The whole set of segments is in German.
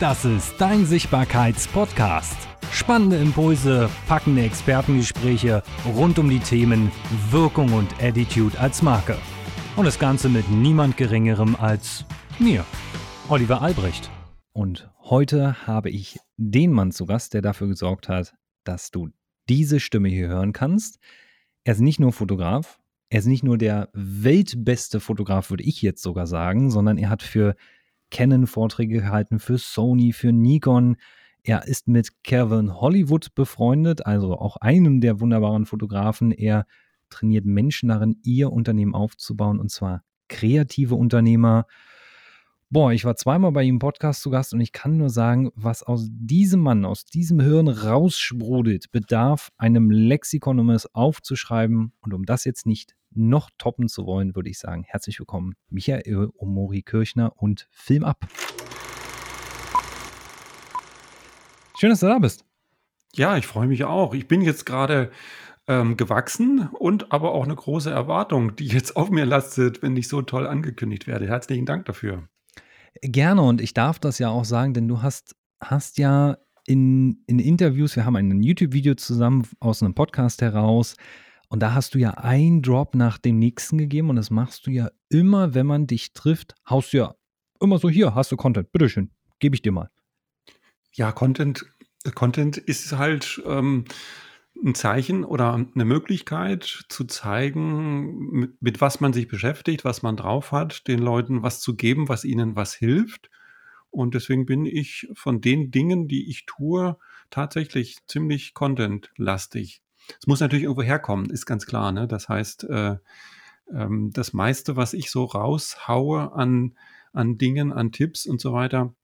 Das ist dein Sichtbarkeits-Podcast. Spannende Impulse, packende Expertengespräche rund um die Themen Wirkung und Attitude als Marke. Und das Ganze mit niemand Geringerem als mir, Oliver Albrecht. Und heute habe ich den Mann zu Gast, der dafür gesorgt hat, dass du diese Stimme hier hören kannst. Er ist nicht nur Fotograf, er ist nicht nur der weltbeste Fotograf, würde ich jetzt sogar sagen, sondern er hat für Canon Vorträge gehalten, für Sony, für Nikon. Er ist mit Kevin Hollywood befreundet, also auch einem der wunderbaren Fotografen. Er trainiert Menschen darin, ihr Unternehmen aufzubauen und zwar kreative Unternehmer. Boah, ich war zweimal bei ihm im Podcast zu Gast und ich kann nur sagen, was aus diesem Mann, aus diesem Hirn raussprudelt, bedarf einem Lexikon, um es aufzuschreiben. Und um das jetzt nicht noch toppen zu wollen, würde ich sagen, herzlich willkommen, Michael Omori Kirchner und Film ab. Schön, dass du da bist. Ja, ich freue mich auch. Ich bin jetzt gerade ähm, gewachsen und aber auch eine große Erwartung, die jetzt auf mir lastet, wenn ich so toll angekündigt werde. Herzlichen Dank dafür. Gerne und ich darf das ja auch sagen, denn du hast, hast ja in, in Interviews, wir haben ein YouTube-Video zusammen aus einem Podcast heraus, und da hast du ja einen Drop nach dem nächsten gegeben und das machst du ja immer, wenn man dich trifft, haust du ja immer so hier, hast du Content, bitteschön, gebe ich dir mal. Ja, Content, Content ist halt ähm, ein Zeichen oder eine Möglichkeit zu zeigen, mit, mit was man sich beschäftigt, was man drauf hat, den Leuten was zu geben, was ihnen was hilft. Und deswegen bin ich von den Dingen, die ich tue, tatsächlich ziemlich content-lastig. Es muss natürlich irgendwo herkommen, ist ganz klar. Ne? Das heißt, äh, ähm, das meiste, was ich so raushaue an, an Dingen, an Tipps und so weiter,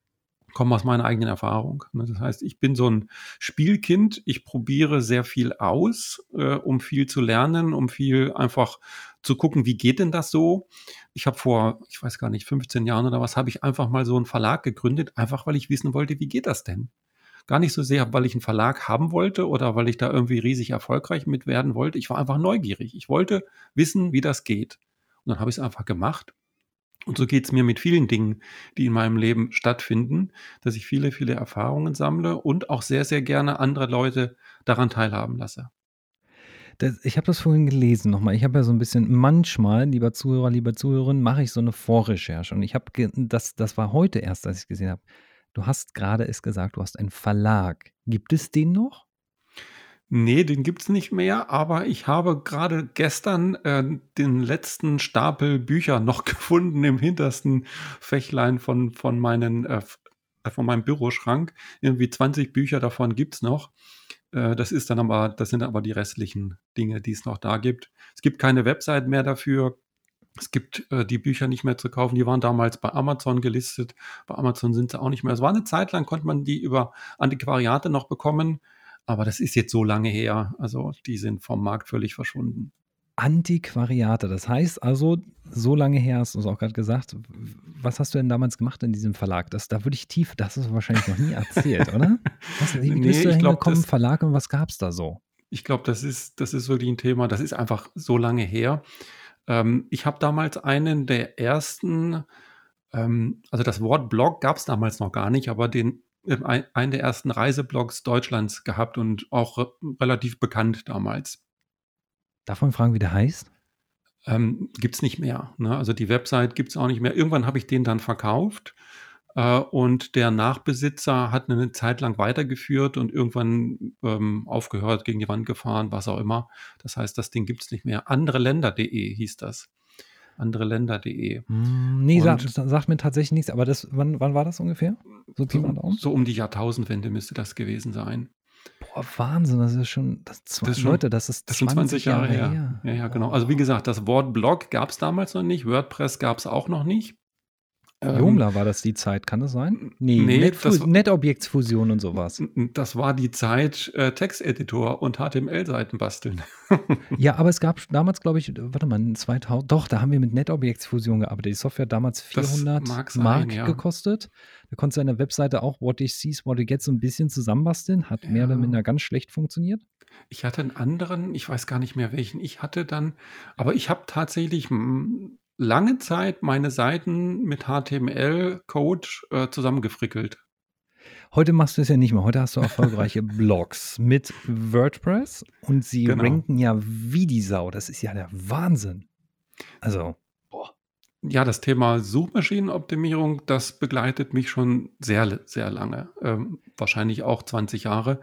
kommen aus meiner eigenen Erfahrung. Ne? Das heißt, ich bin so ein Spielkind, ich probiere sehr viel aus, äh, um viel zu lernen, um viel einfach zu gucken, wie geht denn das so? Ich habe vor, ich weiß gar nicht, 15 Jahren oder was, habe ich einfach mal so einen Verlag gegründet, einfach weil ich wissen wollte, wie geht das denn? Gar nicht so sehr, weil ich einen Verlag haben wollte oder weil ich da irgendwie riesig erfolgreich mit werden wollte. Ich war einfach neugierig. Ich wollte wissen, wie das geht. Und dann habe ich es einfach gemacht. Und so geht es mir mit vielen Dingen, die in meinem Leben stattfinden, dass ich viele, viele Erfahrungen sammle und auch sehr, sehr gerne andere Leute daran teilhaben lasse. Das, ich habe das vorhin gelesen nochmal. Ich habe ja so ein bisschen, manchmal, lieber Zuhörer, lieber Zuhörerin, mache ich so eine Vorrecherche. Und ich habe, das, das war heute erst, als ich gesehen habe. Du hast gerade es gesagt, du hast einen Verlag. Gibt es den noch? Nee, den gibt es nicht mehr, aber ich habe gerade gestern äh, den letzten Stapel Bücher noch gefunden im hintersten Fächlein von, von, meinen, äh, äh von meinem Büroschrank. Irgendwie 20 Bücher davon gibt es noch. Äh, das ist dann aber, das sind aber die restlichen Dinge, die es noch da gibt. Es gibt keine Website mehr dafür. Es gibt äh, die Bücher nicht mehr zu kaufen. Die waren damals bei Amazon gelistet. Bei Amazon sind sie auch nicht mehr. Es war eine Zeit lang, konnte man die über Antiquariate noch bekommen. Aber das ist jetzt so lange her. Also die sind vom Markt völlig verschwunden. Antiquariate, das heißt also, so lange her hast du es auch gerade gesagt. Was hast du denn damals gemacht in diesem Verlag? Das, da würde ich tief, das hast du wahrscheinlich noch nie erzählt, oder? Was, wie nee, bist du hingekommen, Verlag und was gab es da so? Ich glaube, das ist, das ist wirklich ein Thema, das ist einfach so lange her. Ähm, ich habe damals einen der ersten, ähm, also das Wort Blog gab es damals noch gar nicht, aber den einen der ersten Reiseblogs Deutschlands gehabt und auch re relativ bekannt damals. Darf man fragen, wie der heißt? Ähm, gibt es nicht mehr. Ne? Also die Website gibt es auch nicht mehr. Irgendwann habe ich den dann verkauft äh, und der Nachbesitzer hat eine Zeit lang weitergeführt und irgendwann ähm, aufgehört, gegen die Wand gefahren, was auch immer. Das heißt, das Ding gibt es nicht mehr. Andereländer.de hieß das. Andereländer.de. Hm, nee, sagt, sagt, mir tatsächlich nichts, aber das, wann, wann war das ungefähr? So, so, so um die Jahrtausendwende müsste das gewesen sein. Boah, Wahnsinn, das ist schon, das, das ist schon, Leute, das ist das 20, 20 Jahre, Jahre her. her. Ja, ja, genau. Also wie gesagt, das Wort Blog gab es damals noch nicht, WordPress gab es auch noch nicht. Ähm, Joomla war das die Zeit, kann das sein? Nee, nee Netfu Netobjektsfusion und sowas. Das war die Zeit äh, Texteditor und HTML-Seiten basteln. ja, aber es gab damals, glaube ich, warte mal, 2000, doch, da haben wir mit Netobjektsfusion gearbeitet. Die Software hat damals 400 sein, Mark ja. gekostet. Da konntest du eine Webseite auch What You See, What You Get so ein bisschen zusammenbasteln. Hat ja. mehr oder minder ganz schlecht funktioniert. Ich hatte einen anderen, ich weiß gar nicht mehr welchen ich hatte dann, aber ich habe tatsächlich lange Zeit meine Seiten mit HTML-Code äh, zusammengefrickelt. Heute machst du es ja nicht mehr. Heute hast du erfolgreiche Blogs mit WordPress und sie genau. ranken ja wie die Sau. Das ist ja der Wahnsinn. Also, boah. Ja, das Thema Suchmaschinenoptimierung, das begleitet mich schon sehr, sehr lange. Ähm, wahrscheinlich auch 20 Jahre.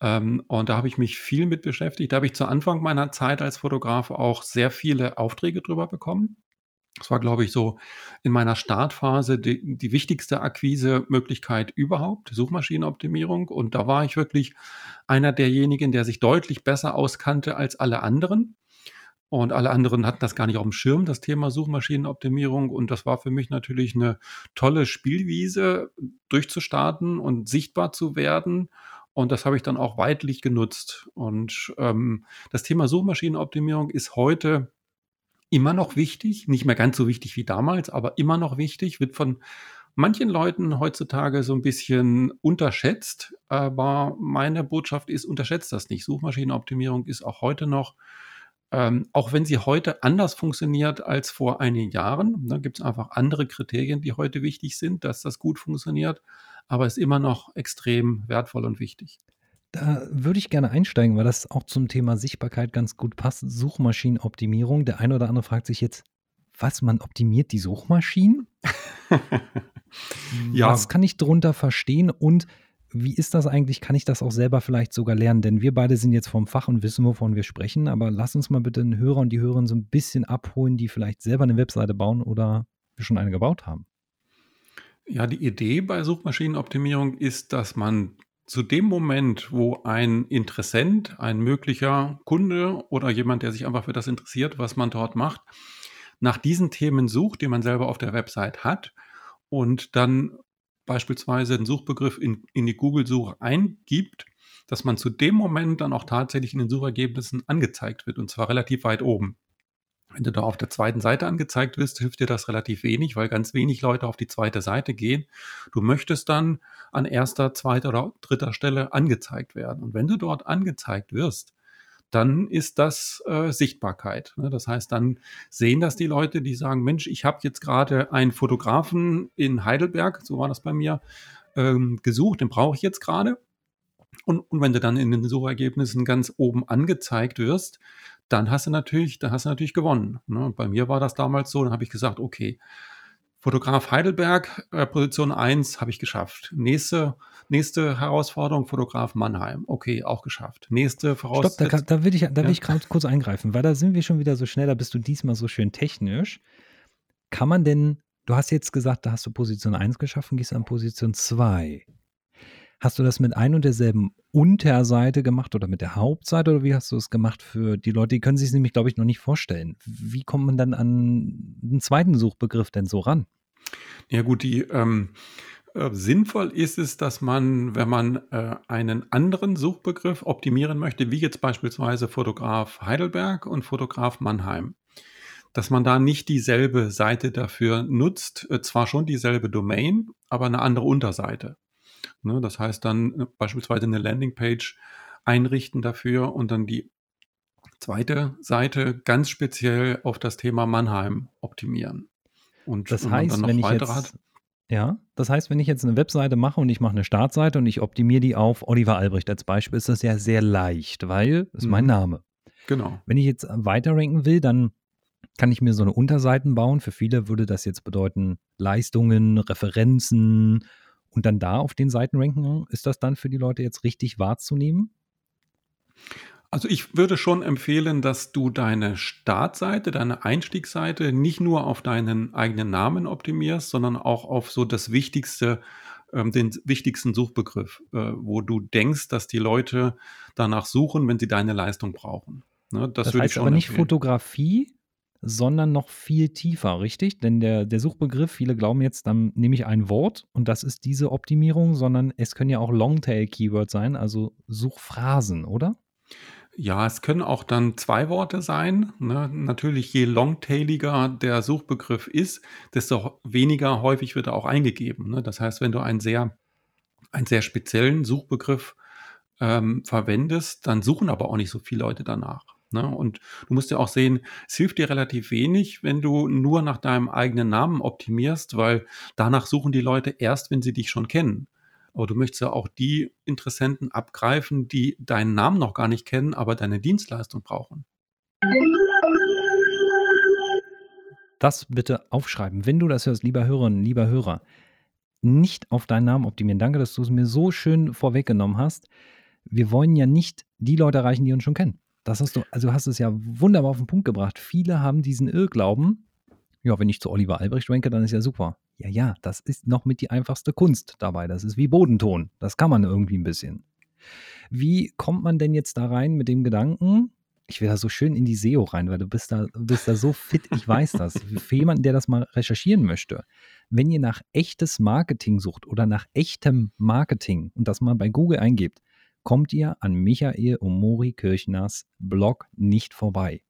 Ähm, und da habe ich mich viel mit beschäftigt. Da habe ich zu Anfang meiner Zeit als Fotograf auch sehr viele Aufträge drüber bekommen. Das war, glaube ich, so in meiner Startphase die, die wichtigste Akquise-Möglichkeit überhaupt, Suchmaschinenoptimierung. Und da war ich wirklich einer derjenigen, der sich deutlich besser auskannte als alle anderen. Und alle anderen hatten das gar nicht auf dem Schirm, das Thema Suchmaschinenoptimierung. Und das war für mich natürlich eine tolle Spielwiese, durchzustarten und sichtbar zu werden. Und das habe ich dann auch weitlich genutzt. Und ähm, das Thema Suchmaschinenoptimierung ist heute immer noch wichtig, nicht mehr ganz so wichtig wie damals, aber immer noch wichtig, wird von manchen Leuten heutzutage so ein bisschen unterschätzt. Aber meine Botschaft ist, unterschätzt das nicht. Suchmaschinenoptimierung ist auch heute noch, ähm, auch wenn sie heute anders funktioniert als vor einigen Jahren, da gibt es einfach andere Kriterien, die heute wichtig sind, dass das gut funktioniert, aber ist immer noch extrem wertvoll und wichtig. Da würde ich gerne einsteigen, weil das auch zum Thema Sichtbarkeit ganz gut passt. Suchmaschinenoptimierung. Der eine oder andere fragt sich jetzt, was, man optimiert die Suchmaschinen? ja. Was kann ich darunter verstehen und wie ist das eigentlich? Kann ich das auch selber vielleicht sogar lernen? Denn wir beide sind jetzt vom Fach und wissen, wovon wir sprechen. Aber lass uns mal bitte den Hörer und die Hörerin so ein bisschen abholen, die vielleicht selber eine Webseite bauen oder schon eine gebaut haben. Ja, die Idee bei Suchmaschinenoptimierung ist, dass man zu dem Moment, wo ein Interessent, ein möglicher Kunde oder jemand, der sich einfach für das interessiert, was man dort macht, nach diesen Themen sucht, die man selber auf der Website hat und dann beispielsweise einen Suchbegriff in, in die Google-Suche eingibt, dass man zu dem Moment dann auch tatsächlich in den Suchergebnissen angezeigt wird und zwar relativ weit oben. Wenn du da auf der zweiten Seite angezeigt wirst, hilft dir das relativ wenig, weil ganz wenig Leute auf die zweite Seite gehen. Du möchtest dann an erster, zweiter oder dritter Stelle angezeigt werden. Und wenn du dort angezeigt wirst, dann ist das äh, Sichtbarkeit. Ne? Das heißt, dann sehen das die Leute, die sagen, Mensch, ich habe jetzt gerade einen Fotografen in Heidelberg, so war das bei mir, ähm, gesucht, den brauche ich jetzt gerade. Und, und wenn du dann in den Suchergebnissen ganz oben angezeigt wirst, dann hast du natürlich, dann hast du natürlich gewonnen. Ne? Bei mir war das damals so, dann habe ich gesagt, okay, Fotograf Heidelberg, äh, Position 1 habe ich geschafft. Nächste, nächste Herausforderung, Fotograf Mannheim. Okay, auch geschafft. Nächste Voraussetzung. Stopp, da, da, will ich, da will ja. ich gerade kurz eingreifen, weil da sind wir schon wieder so schnell, da bist du diesmal so schön technisch. Kann man denn, du hast jetzt gesagt, da hast du Position 1 geschaffen, gehst an Position 2. Hast du das mit ein und derselben Unterseite gemacht oder mit der Hauptseite oder wie hast du es gemacht für die Leute? Die können sich nämlich, glaube ich, noch nicht vorstellen. Wie kommt man dann an einen zweiten Suchbegriff denn so ran? Ja gut, die ähm, äh, sinnvoll ist es, dass man, wenn man äh, einen anderen Suchbegriff optimieren möchte, wie jetzt beispielsweise Fotograf Heidelberg und Fotograf Mannheim, dass man da nicht dieselbe Seite dafür nutzt, äh, zwar schon dieselbe Domain, aber eine andere Unterseite. Ne? Das heißt dann äh, beispielsweise eine Landingpage einrichten dafür und dann die zweite Seite ganz speziell auf das Thema Mannheim optimieren. Und das heißt, wenn ich jetzt, hat. ja, das heißt, wenn ich jetzt eine Webseite mache und ich mache eine Startseite und ich optimiere die auf Oliver Albrecht als Beispiel, ist das ja sehr leicht, weil das ist mein mhm. Name. Genau. Wenn ich jetzt weiter ranken will, dann kann ich mir so eine Unterseiten bauen. Für viele würde das jetzt bedeuten Leistungen, Referenzen, und dann da auf den Seiten ranken, ist das dann für die Leute jetzt richtig wahrzunehmen? Also ich würde schon empfehlen, dass du deine Startseite, deine Einstiegsseite nicht nur auf deinen eigenen Namen optimierst, sondern auch auf so das Wichtigste, ähm, den wichtigsten Suchbegriff, äh, wo du denkst, dass die Leute danach suchen, wenn sie deine Leistung brauchen. Ne, das, das heißt aber nicht empfehlen. Fotografie, sondern noch viel tiefer, richtig? Denn der, der Suchbegriff, viele glauben jetzt, dann nehme ich ein Wort und das ist diese Optimierung, sondern es können ja auch Longtail-Keywords sein, also Suchphrasen, oder? Ja, es können auch dann zwei Worte sein. Ne? Natürlich, je longtailiger der Suchbegriff ist, desto weniger häufig wird er auch eingegeben. Ne? Das heißt, wenn du einen sehr, einen sehr speziellen Suchbegriff ähm, verwendest, dann suchen aber auch nicht so viele Leute danach. Ne? Und du musst ja auch sehen, es hilft dir relativ wenig, wenn du nur nach deinem eigenen Namen optimierst, weil danach suchen die Leute erst, wenn sie dich schon kennen. aber du möchtest ja auch die Interessenten abgreifen, die deinen Namen noch gar nicht kennen, aber deine Dienstleistung brauchen. Das bitte aufschreiben, wenn du das hörst, lieber Hörerin, lieber Hörer. Nicht auf deinen Namen optimieren. Danke, dass du es mir so schön vorweggenommen hast. Wir wollen ja nicht die Leute erreichen, die uns schon kennen. Das hast du, also hast es ja wunderbar auf den Punkt gebracht. Viele haben diesen Irrglauben, ja, wenn ich zu Oliver Albrecht ranke, dann ist ja super. Ja, ja, das ist noch mit die einfachste Kunst dabei. Das ist wie Bodenton. Das kann man irgendwie ein bisschen. Wie kommt man denn jetzt da rein mit dem Gedanken? Ich will da so schön in die SEO rein, weil du bist da, bist da so fit, ich weiß das. Für jemanden, der das mal recherchieren möchte. Wenn ihr nach echtes Marketing sucht oder nach echtem Marketing und das mal bei Google eingebt, kommt ihr an Michael Omori Kirchners Blog nicht vorbei.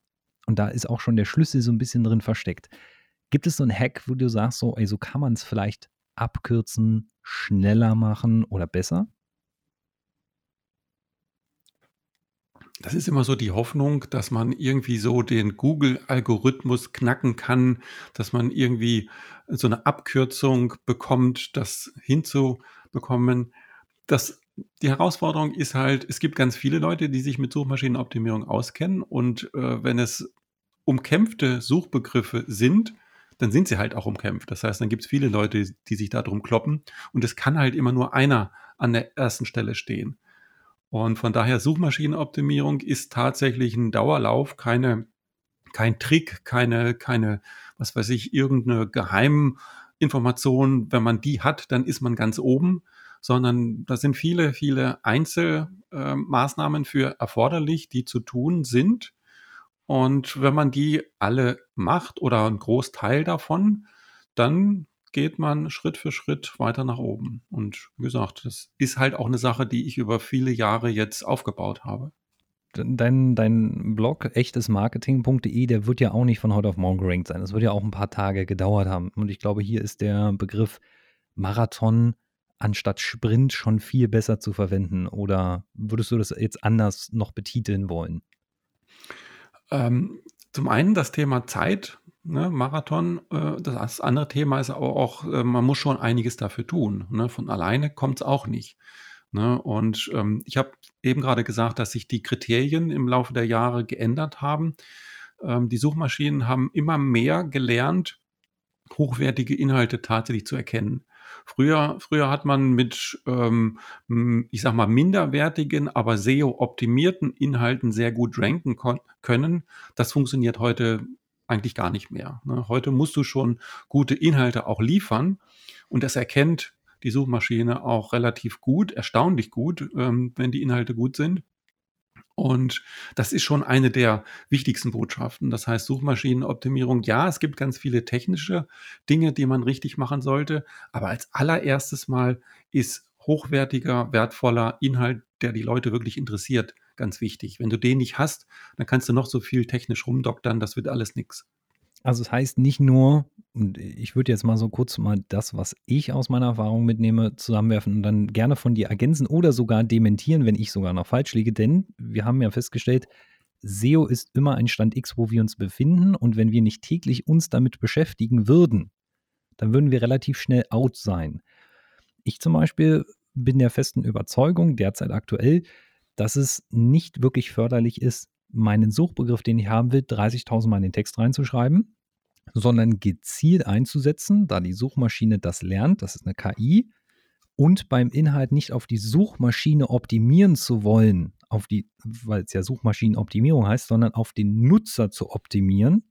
Und da ist auch schon der Schlüssel so ein bisschen drin versteckt. Gibt es so einen Hack, wo du sagst, so, ey, kann man es vielleicht abkürzen, schneller machen oder besser? Das ist immer so die Hoffnung, dass man irgendwie so den Google-Algorithmus knacken kann, dass man irgendwie so eine Abkürzung bekommt, das hinzubekommen. Das, die Herausforderung ist halt, es gibt ganz viele Leute, die sich mit Suchmaschinenoptimierung auskennen und äh, wenn es umkämpfte Suchbegriffe sind, dann sind sie halt auch umkämpft. Das heißt, dann gibt es viele Leute, die sich darum kloppen und es kann halt immer nur einer an der ersten Stelle stehen. Und von daher Suchmaschinenoptimierung ist tatsächlich ein Dauerlauf, keine, kein Trick, keine, keine, was weiß ich, irgendeine Geheiminformation. Wenn man die hat, dann ist man ganz oben, sondern da sind viele, viele Einzelmaßnahmen äh, für erforderlich, die zu tun sind. Und wenn man die alle macht oder einen Großteil davon, dann geht man Schritt für Schritt weiter nach oben. Und wie gesagt, das ist halt auch eine Sache, die ich über viele Jahre jetzt aufgebaut habe. Dein, dein Blog echtesmarketing.de, der wird ja auch nicht von heute auf morgen gerankt sein. Das wird ja auch ein paar Tage gedauert haben. Und ich glaube, hier ist der Begriff Marathon anstatt Sprint schon viel besser zu verwenden. Oder würdest du das jetzt anders noch betiteln wollen? Ähm, zum einen das Thema Zeit, ne, Marathon. Äh, das andere Thema ist aber auch, äh, man muss schon einiges dafür tun. Ne? Von alleine kommt es auch nicht. Ne? Und ähm, ich habe eben gerade gesagt, dass sich die Kriterien im Laufe der Jahre geändert haben. Ähm, die Suchmaschinen haben immer mehr gelernt, hochwertige Inhalte tatsächlich zu erkennen. Früher, früher hat man mit, ähm, ich sag mal, minderwertigen, aber SEO-optimierten Inhalten sehr gut ranken können. Das funktioniert heute eigentlich gar nicht mehr. Ne? Heute musst du schon gute Inhalte auch liefern und das erkennt die Suchmaschine auch relativ gut, erstaunlich gut, ähm, wenn die Inhalte gut sind. Und das ist schon eine der wichtigsten Botschaften. Das heißt, Suchmaschinenoptimierung, ja, es gibt ganz viele technische Dinge, die man richtig machen sollte, aber als allererstes Mal ist hochwertiger, wertvoller Inhalt, der die Leute wirklich interessiert, ganz wichtig. Wenn du den nicht hast, dann kannst du noch so viel technisch rumdoktern, das wird alles nichts. Also es heißt nicht nur, und ich würde jetzt mal so kurz mal das, was ich aus meiner Erfahrung mitnehme, zusammenwerfen und dann gerne von dir ergänzen oder sogar dementieren, wenn ich sogar noch falsch liege, denn wir haben ja festgestellt, SEO ist immer ein Stand X, wo wir uns befinden und wenn wir nicht täglich uns damit beschäftigen würden, dann würden wir relativ schnell out sein. Ich zum Beispiel bin der festen Überzeugung, derzeit aktuell, dass es nicht wirklich förderlich ist, meinen Suchbegriff, den ich haben will, 30.000 Mal in den Text reinzuschreiben, sondern gezielt einzusetzen, da die Suchmaschine das lernt, das ist eine KI, und beim Inhalt nicht auf die Suchmaschine optimieren zu wollen, auf die, weil es ja Suchmaschinenoptimierung heißt, sondern auf den Nutzer zu optimieren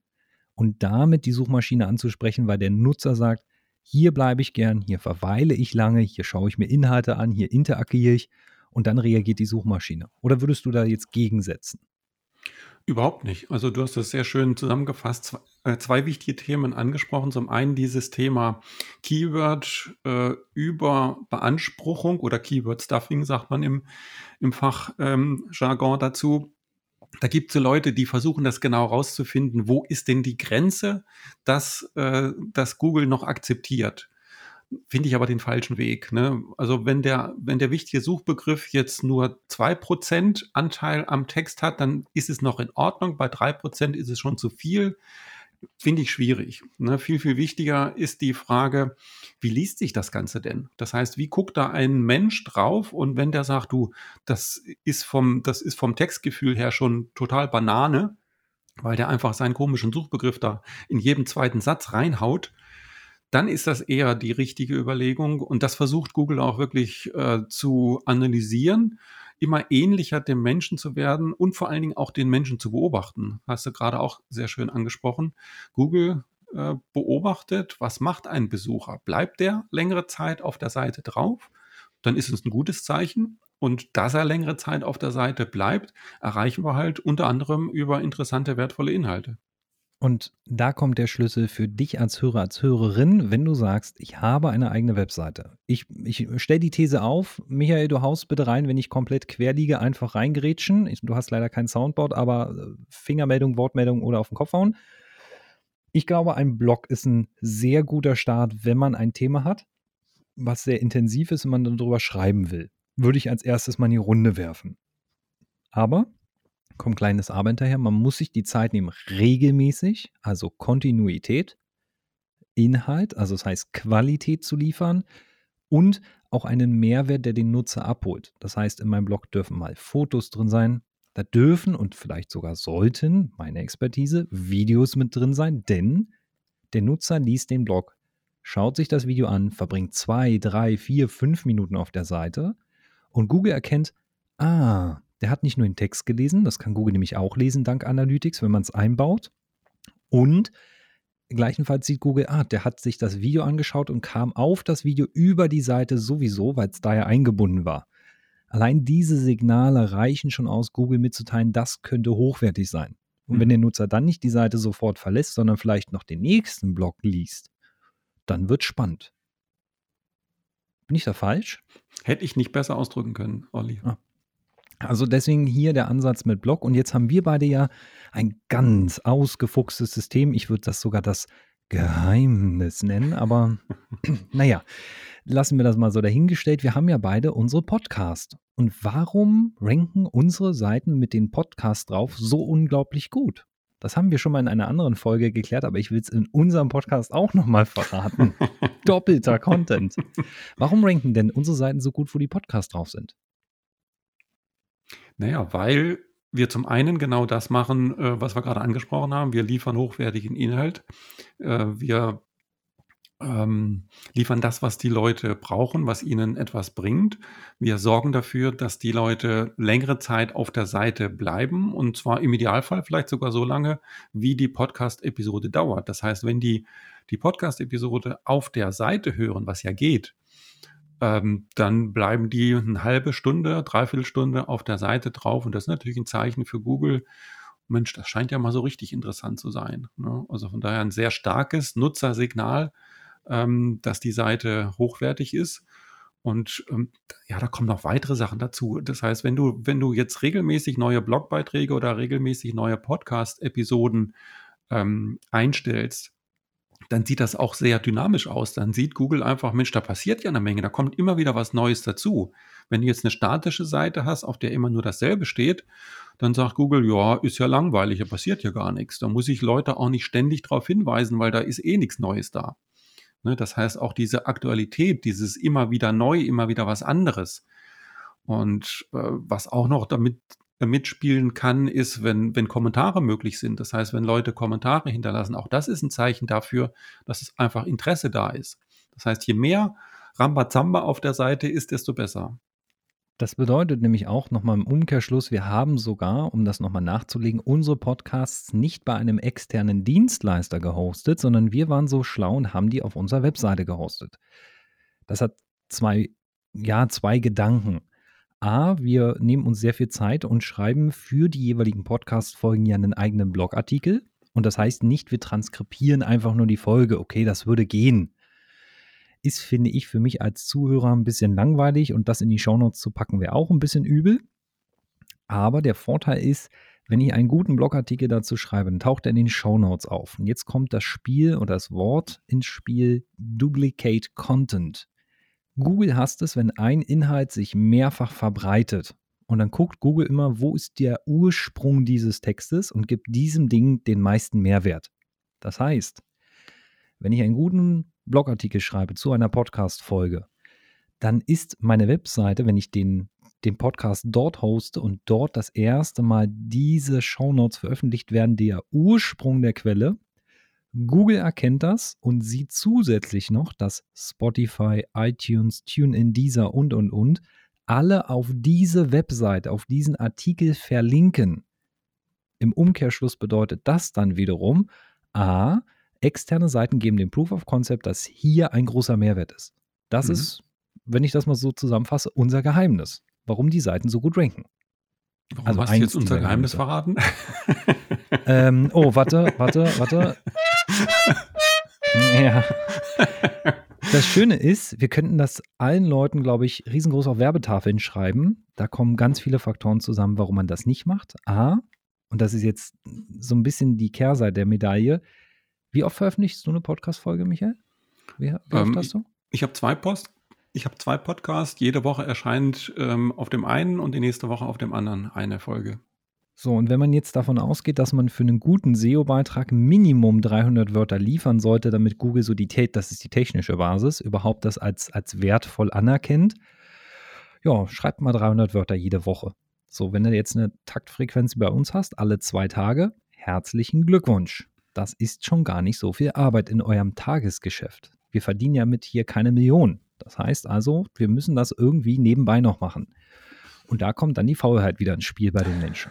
und damit die Suchmaschine anzusprechen, weil der Nutzer sagt, hier bleibe ich gern, hier verweile ich lange, hier schaue ich mir Inhalte an, hier interagiere ich und dann reagiert die Suchmaschine. Oder würdest du da jetzt gegensetzen? Überhaupt nicht. Also du hast das sehr schön zusammengefasst. Zwei, äh, zwei wichtige Themen angesprochen. Zum einen dieses Thema Keyword äh, Überbeanspruchung oder Keyword Stuffing, sagt man im, im Fachjargon ähm, dazu. Da gibt es so Leute, die versuchen das genau rauszufinden, wo ist denn die Grenze, dass, äh, dass Google noch akzeptiert finde ich aber den falschen Weg. Ne? Also wenn der, wenn der wichtige Suchbegriff jetzt nur 2% Anteil am Text hat, dann ist es noch in Ordnung. Bei 3% ist es schon zu viel. finde ich schwierig. Ne? Viel, viel wichtiger ist die Frage, wie liest sich das Ganze denn? Das heißt, wie guckt da ein Mensch drauf und wenn der sagt, du, das ist vom, das ist vom Textgefühl her schon total Banane, weil der einfach seinen komischen Suchbegriff da in jedem zweiten Satz reinhaut, dann ist das eher die richtige Überlegung und das versucht Google auch wirklich äh, zu analysieren immer ähnlicher dem Menschen zu werden und vor allen Dingen auch den Menschen zu beobachten. Hast du gerade auch sehr schön angesprochen. Google äh, beobachtet, was macht ein Besucher? Bleibt der längere Zeit auf der Seite drauf? Dann ist es ein gutes Zeichen. Und dass er längere Zeit auf der Seite bleibt, erreichen wir halt unter anderem über interessante, wertvolle Inhalte. Und da kommt der Schlüssel für dich als Hörer, als Hörerin, wenn du sagst, ich habe eine eigene Webseite. Ich, ich stelle die These auf, Michael, du haust bitte rein, wenn ich komplett quer liege, einfach reingerätschen. Ich, du hast leider kein Soundboard, aber äh, Fingermeldung, Wortmeldung oder auf den Kopf hauen. Ich glaube, ein Blog ist ein sehr guter Start, wenn man ein Thema hat, was sehr intensiv ist und man darüber schreiben will. Würde ich als erstes mal in die Runde werfen. Aber kommt kleines Aber hinterher. Man muss sich die Zeit nehmen, regelmäßig, also Kontinuität, Inhalt, also das heißt Qualität zu liefern und auch einen Mehrwert, der den Nutzer abholt. Das heißt, in meinem Blog dürfen mal Fotos drin sein. Da dürfen und vielleicht sogar sollten, meine Expertise, Videos mit drin sein, denn der Nutzer liest den Blog, schaut sich das Video an, verbringt zwei, drei, vier, fünf Minuten auf der Seite und Google erkennt, ah, der hat nicht nur den Text gelesen, das kann Google nämlich auch lesen dank Analytics, wenn man es einbaut. Und gleichenfalls sieht Google, ah, der hat sich das Video angeschaut und kam auf das Video über die Seite sowieso, weil es da ja eingebunden war. Allein diese Signale reichen schon aus, Google mitzuteilen, das könnte hochwertig sein. Und wenn mhm. der Nutzer dann nicht die Seite sofort verlässt, sondern vielleicht noch den nächsten Blog liest, dann wird spannend. Bin ich da falsch? Hätte ich nicht besser ausdrücken können, Olli. Ah, also deswegen hier der Ansatz mit Blog. Und jetzt haben wir beide ja ein ganz ausgefuchstes System. Ich würde das sogar das Geheimnis nennen, aber naja, lassen wir das mal so dahingestellt. Wir haben ja beide unsere Podcast. Und warum ranken unsere Seiten mit den Podcasts drauf so unglaublich gut? Das haben wir schon mal in einer anderen Folge geklärt, aber ich will es in unserem Podcast auch nochmal verraten. Doppelter Content. Warum ranken denn unsere Seiten so gut, wo die Podcasts drauf sind? Naja, weil wir zum einen genau das machen, äh, was wir gerade angesprochen haben. Wir liefern hochwertigen Inhalt. Äh, wir ähm, liefern das, was die Leute brauchen, was ihnen etwas bringt. Wir sorgen dafür, dass die Leute längere Zeit auf der Seite bleiben und zwar im Idealfall vielleicht sogar so lange, wie die Podcast-Episode dauert. Das heißt, wenn die die Podcast-Episode auf der Seite hören, was ja geht, ähm, dann bleiben die eine halbe Stunde, dreiviertel Stunde auf der Seite drauf. Und das ist natürlich ein Zeichen für Google. Mensch, das scheint ja mal so richtig interessant zu sein. Ne? Also von daher ein sehr starkes Nutzersignal, ähm, dass die Seite hochwertig ist. Und ähm, ja, da kommen noch weitere Sachen dazu. Das heißt, wenn du, wenn du jetzt regelmäßig neue Blogbeiträge oder regelmäßig neue Podcast-Episoden ähm, einstellst, dann sieht das auch sehr dynamisch aus. Dann sieht Google einfach, Mensch, da passiert ja eine Menge, da kommt immer wieder was Neues dazu. Wenn du jetzt eine statische Seite hast, auf der immer nur dasselbe steht, dann sagt Google, ja, ist ja langweilig, da passiert ja gar nichts. Da muss ich Leute auch nicht ständig darauf hinweisen, weil da ist eh nichts Neues da. Ne, das heißt, auch diese Aktualität, dieses immer wieder neu, immer wieder was anderes. Und äh, was auch noch damit mitspielen kann, ist, wenn, wenn Kommentare möglich sind. Das heißt, wenn Leute Kommentare hinterlassen, auch das ist ein Zeichen dafür, dass es einfach Interesse da ist. Das heißt, je mehr Rambazamba auf der Seite ist, desto besser. Das bedeutet nämlich auch nochmal im Umkehrschluss, wir haben sogar, um das nochmal nachzulegen, unsere Podcasts nicht bei einem externen Dienstleister gehostet, sondern wir waren so schlau und haben die auf unserer Webseite gehostet. Das hat zwei, ja, zwei Gedanken. A, wir nehmen uns sehr viel Zeit und schreiben für die jeweiligen Podcast-Folgen ja einen eigenen Blogartikel. Und das heißt nicht, wir transkribieren einfach nur die Folge. Okay, das würde gehen. Ist, finde ich, für mich als Zuhörer ein bisschen langweilig und das in die Shownotes zu packen wäre auch ein bisschen übel. Aber der Vorteil ist, wenn ich einen guten Blogartikel dazu schreibe, dann taucht er in den Shownotes auf. Und jetzt kommt das Spiel oder das Wort ins Spiel Duplicate Content. Google hasst es, wenn ein Inhalt sich mehrfach verbreitet. Und dann guckt Google immer, wo ist der Ursprung dieses Textes und gibt diesem Ding den meisten Mehrwert. Das heißt, wenn ich einen guten Blogartikel schreibe zu einer Podcast-Folge, dann ist meine Webseite, wenn ich den, den Podcast dort hoste und dort das erste Mal diese Shownotes veröffentlicht werden, der Ursprung der Quelle. Google erkennt das und sieht zusätzlich noch, dass Spotify, iTunes, TuneIn, Deezer und, und, und alle auf diese Webseite, auf diesen Artikel verlinken. Im Umkehrschluss bedeutet das dann wiederum, a, externe Seiten geben den Proof of Concept, dass hier ein großer Mehrwert ist. Das mhm. ist, wenn ich das mal so zusammenfasse, unser Geheimnis, warum die Seiten so gut ranken. Warum also hast du jetzt unser Geheimnis verraten? ähm, oh, warte, warte, warte. ja. Das Schöne ist, wir könnten das allen Leuten, glaube ich, riesengroß auf Werbetafeln schreiben. Da kommen ganz viele Faktoren zusammen, warum man das nicht macht. A, und das ist jetzt so ein bisschen die Kehrseite der Medaille. Wie oft veröffentlichst du eine Podcast-Folge, Michael? Wie, wie oft ähm, hast du? Ich, ich habe zwei Post. Ich habe zwei Podcasts. Jede Woche erscheint ähm, auf dem einen und die nächste Woche auf dem anderen eine Folge. So, und wenn man jetzt davon ausgeht, dass man für einen guten SEO-Beitrag Minimum 300 Wörter liefern sollte, damit Google so die, das ist die technische Basis, überhaupt das als, als wertvoll anerkennt, ja, schreibt mal 300 Wörter jede Woche. So, wenn du jetzt eine Taktfrequenz bei uns hast, alle zwei Tage, herzlichen Glückwunsch. Das ist schon gar nicht so viel Arbeit in eurem Tagesgeschäft. Wir verdienen ja mit hier keine Millionen. Das heißt also, wir müssen das irgendwie nebenbei noch machen. Und da kommt dann die Faulheit wieder ins Spiel bei den Menschen.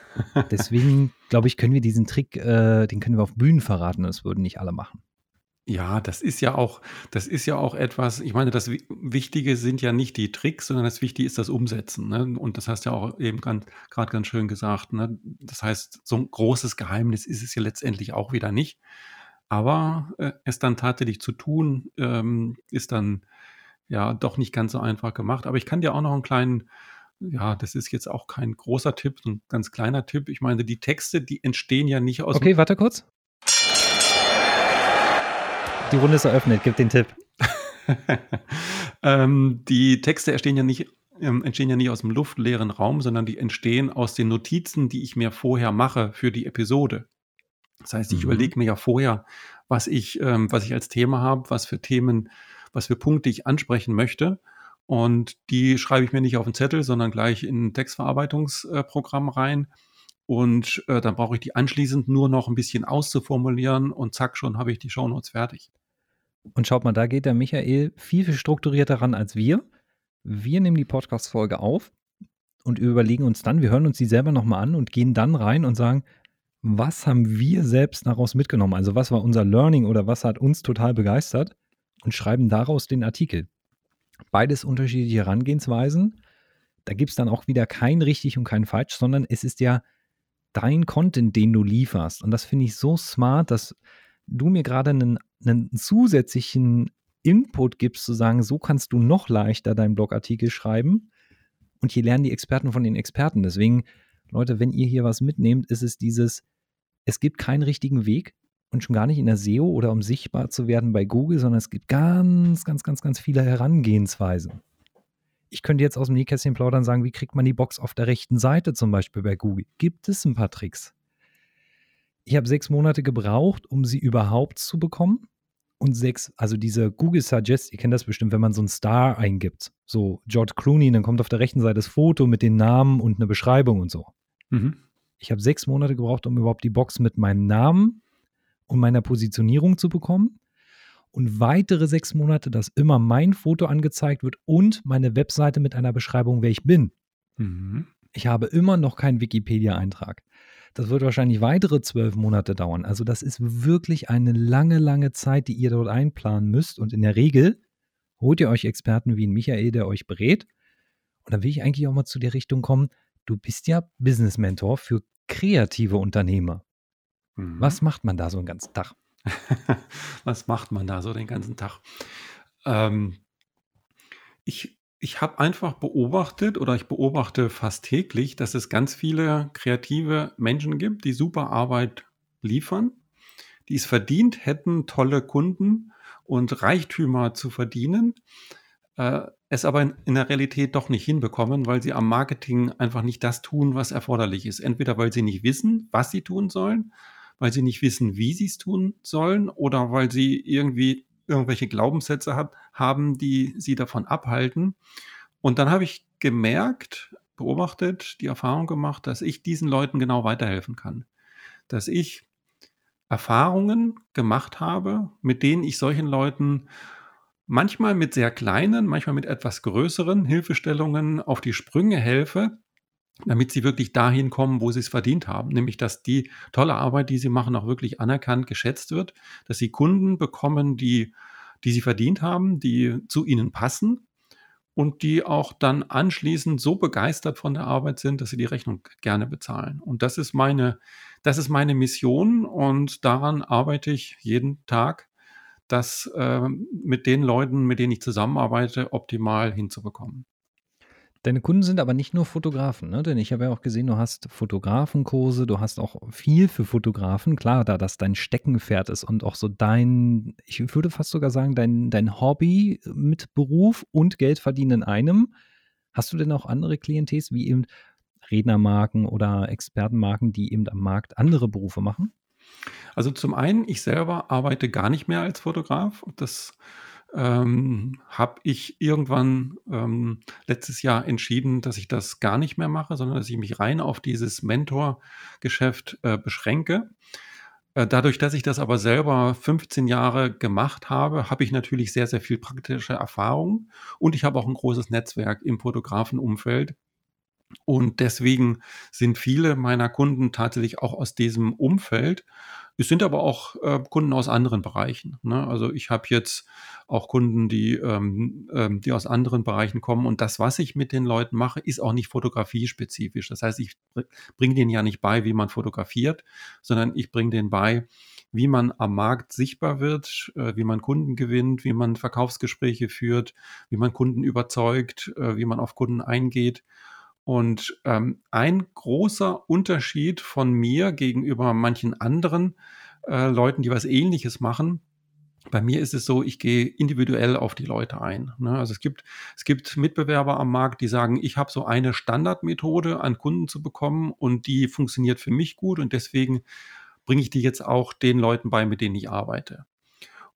Deswegen, glaube ich, können wir diesen Trick, äh, den können wir auf Bühnen verraten. Das würden nicht alle machen. Ja, das ist ja auch, das ist ja auch etwas, ich meine, das Wichtige sind ja nicht die Tricks, sondern das Wichtige ist das Umsetzen. Ne? Und das hast du ja auch eben gerade ganz schön gesagt. Ne? Das heißt, so ein großes Geheimnis ist es ja letztendlich auch wieder nicht. Aber äh, es dann tatsächlich zu tun, ähm, ist dann ja doch nicht ganz so einfach gemacht. Aber ich kann dir auch noch einen kleinen, ja, das ist jetzt auch kein großer Tipp, ein ganz kleiner Tipp. Ich meine, die Texte, die entstehen ja nicht aus. Okay, warte kurz. Die Runde ist eröffnet, gib den Tipp. ähm, die Texte entstehen ja nicht ähm, entstehen ja nicht aus dem luftleeren Raum, sondern die entstehen aus den Notizen, die ich mir vorher mache für die Episode. Das heißt, ich mhm. überlege mir ja vorher, was ich, ähm, was ich als Thema habe, was für Themen, was für Punkte ich ansprechen möchte. Und die schreibe ich mir nicht auf den Zettel, sondern gleich in ein Textverarbeitungsprogramm rein. Und äh, dann brauche ich die anschließend nur noch ein bisschen auszuformulieren und zack, schon habe ich die Shownotes fertig. Und schaut mal, da geht der Michael viel, viel strukturierter ran als wir. Wir nehmen die Podcast-Folge auf und überlegen uns dann, wir hören uns die selber nochmal an und gehen dann rein und sagen, was haben wir selbst daraus mitgenommen? Also was war unser Learning oder was hat uns total begeistert? Und schreiben daraus den Artikel. Beides unterschiedliche Herangehensweisen. Da gibt es dann auch wieder kein richtig und kein falsch, sondern es ist ja dein Content, den du lieferst. Und das finde ich so smart, dass du mir gerade einen, einen zusätzlichen Input gibst, zu sagen, so kannst du noch leichter deinen Blogartikel schreiben. Und hier lernen die Experten von den Experten. Deswegen, Leute, wenn ihr hier was mitnehmt, ist es dieses, es gibt keinen richtigen Weg und schon gar nicht in der SEO oder um sichtbar zu werden bei Google, sondern es gibt ganz, ganz, ganz, ganz viele Herangehensweisen ich könnte jetzt aus dem Nähkästchen plaudern sagen, wie kriegt man die Box auf der rechten Seite zum Beispiel bei Google? Gibt es ein paar Tricks? Ich habe sechs Monate gebraucht, um sie überhaupt zu bekommen. Und sechs, also diese Google Suggest, ihr kennt das bestimmt, wenn man so einen Star eingibt, so George Clooney, dann kommt auf der rechten Seite das Foto mit den Namen und eine Beschreibung und so. Mhm. Ich habe sechs Monate gebraucht, um überhaupt die Box mit meinem Namen und meiner Positionierung zu bekommen und weitere sechs Monate, dass immer mein Foto angezeigt wird und meine Webseite mit einer Beschreibung, wer ich bin. Mhm. Ich habe immer noch keinen Wikipedia-Eintrag. Das wird wahrscheinlich weitere zwölf Monate dauern. Also das ist wirklich eine lange, lange Zeit, die ihr dort einplanen müsst. Und in der Regel holt ihr euch Experten wie ein Michael, der euch berät. Und dann will ich eigentlich auch mal zu der Richtung kommen, du bist ja Business Mentor für kreative Unternehmer. Mhm. Was macht man da so einen ganzen Tag? Was macht man da so den ganzen Tag? Ähm, ich ich habe einfach beobachtet oder ich beobachte fast täglich, dass es ganz viele kreative Menschen gibt, die super Arbeit liefern, die es verdient hätten, tolle Kunden und Reichtümer zu verdienen, äh, es aber in, in, der Realität doch nicht hinbekommen, weil sie am Marketing einfach nicht das tun, was erforderlich ist. Entweder weil sie nicht wissen, was sie tun sollen, weil sie nicht wissen, wie sie es tun sollen oder weil sie irgendwie irgendwelche Glaubenssätze hat, haben, die sie davon abhalten. Und dann habe ich gemerkt, beobachtet, die Erfahrung gemacht, dass ich diesen Leuten genau weiterhelfen kann. Dass ich Erfahrungen gemacht habe, mit denen ich solchen Leuten manchmal mit sehr kleinen, manchmal mit etwas größeren Hilfestellungen auf die Sprünge helfe, damit sie wirklich dahin kommen, wo sie es verdient haben. Nämlich, dass die tolle Arbeit, die sie machen, auch wirklich anerkannt, geschätzt wird, dass sie Kunden bekommen, die, die sie verdient haben, die zu ihnen passen und die auch dann anschließend so begeistert von der Arbeit sind, dass sie die Rechnung gerne bezahlen. Und das ist meine, das ist meine Mission und daran arbeite ich jeden Tag, das äh, mit den Leuten, mit denen ich zusammenarbeite, optimal hinzubekommen. Deine Kunden sind aber nicht nur Fotografen, ne? Denn ich habe ja auch gesehen, du hast Fotografenkurse, du hast auch viel für Fotografen. Klar, da das dein Steckenpferd ist und auch so dein, ich würde fast sogar sagen, dein, dein Hobby mit Beruf und Geld verdienen in einem. Hast du denn auch andere Klientels, wie eben Rednermarken oder Expertenmarken, die eben am Markt andere Berufe machen? Also zum einen, ich selber arbeite gar nicht mehr als Fotograf. Das ähm, habe ich irgendwann ähm, letztes Jahr entschieden, dass ich das gar nicht mehr mache, sondern dass ich mich rein auf dieses Mentor-Geschäft äh, beschränke. Äh, dadurch, dass ich das aber selber 15 Jahre gemacht habe, habe ich natürlich sehr, sehr viel praktische Erfahrung und ich habe auch ein großes Netzwerk im Fotografenumfeld. Und deswegen sind viele meiner Kunden tatsächlich auch aus diesem Umfeld. Es sind aber auch äh, Kunden aus anderen Bereichen. Ne? Also ich habe jetzt auch Kunden, die, ähm, ähm, die aus anderen Bereichen kommen. Und das, was ich mit den Leuten mache, ist auch nicht fotografiespezifisch. Das heißt, ich bringe denen ja nicht bei, wie man fotografiert, sondern ich bringe denen bei, wie man am Markt sichtbar wird, äh, wie man Kunden gewinnt, wie man Verkaufsgespräche führt, wie man Kunden überzeugt, äh, wie man auf Kunden eingeht. Und ähm, ein großer Unterschied von mir gegenüber manchen anderen äh, Leuten, die was Ähnliches machen, bei mir ist es so, ich gehe individuell auf die Leute ein. Ne? Also es gibt, es gibt Mitbewerber am Markt, die sagen, ich habe so eine Standardmethode an Kunden zu bekommen und die funktioniert für mich gut und deswegen bringe ich die jetzt auch den Leuten bei, mit denen ich arbeite.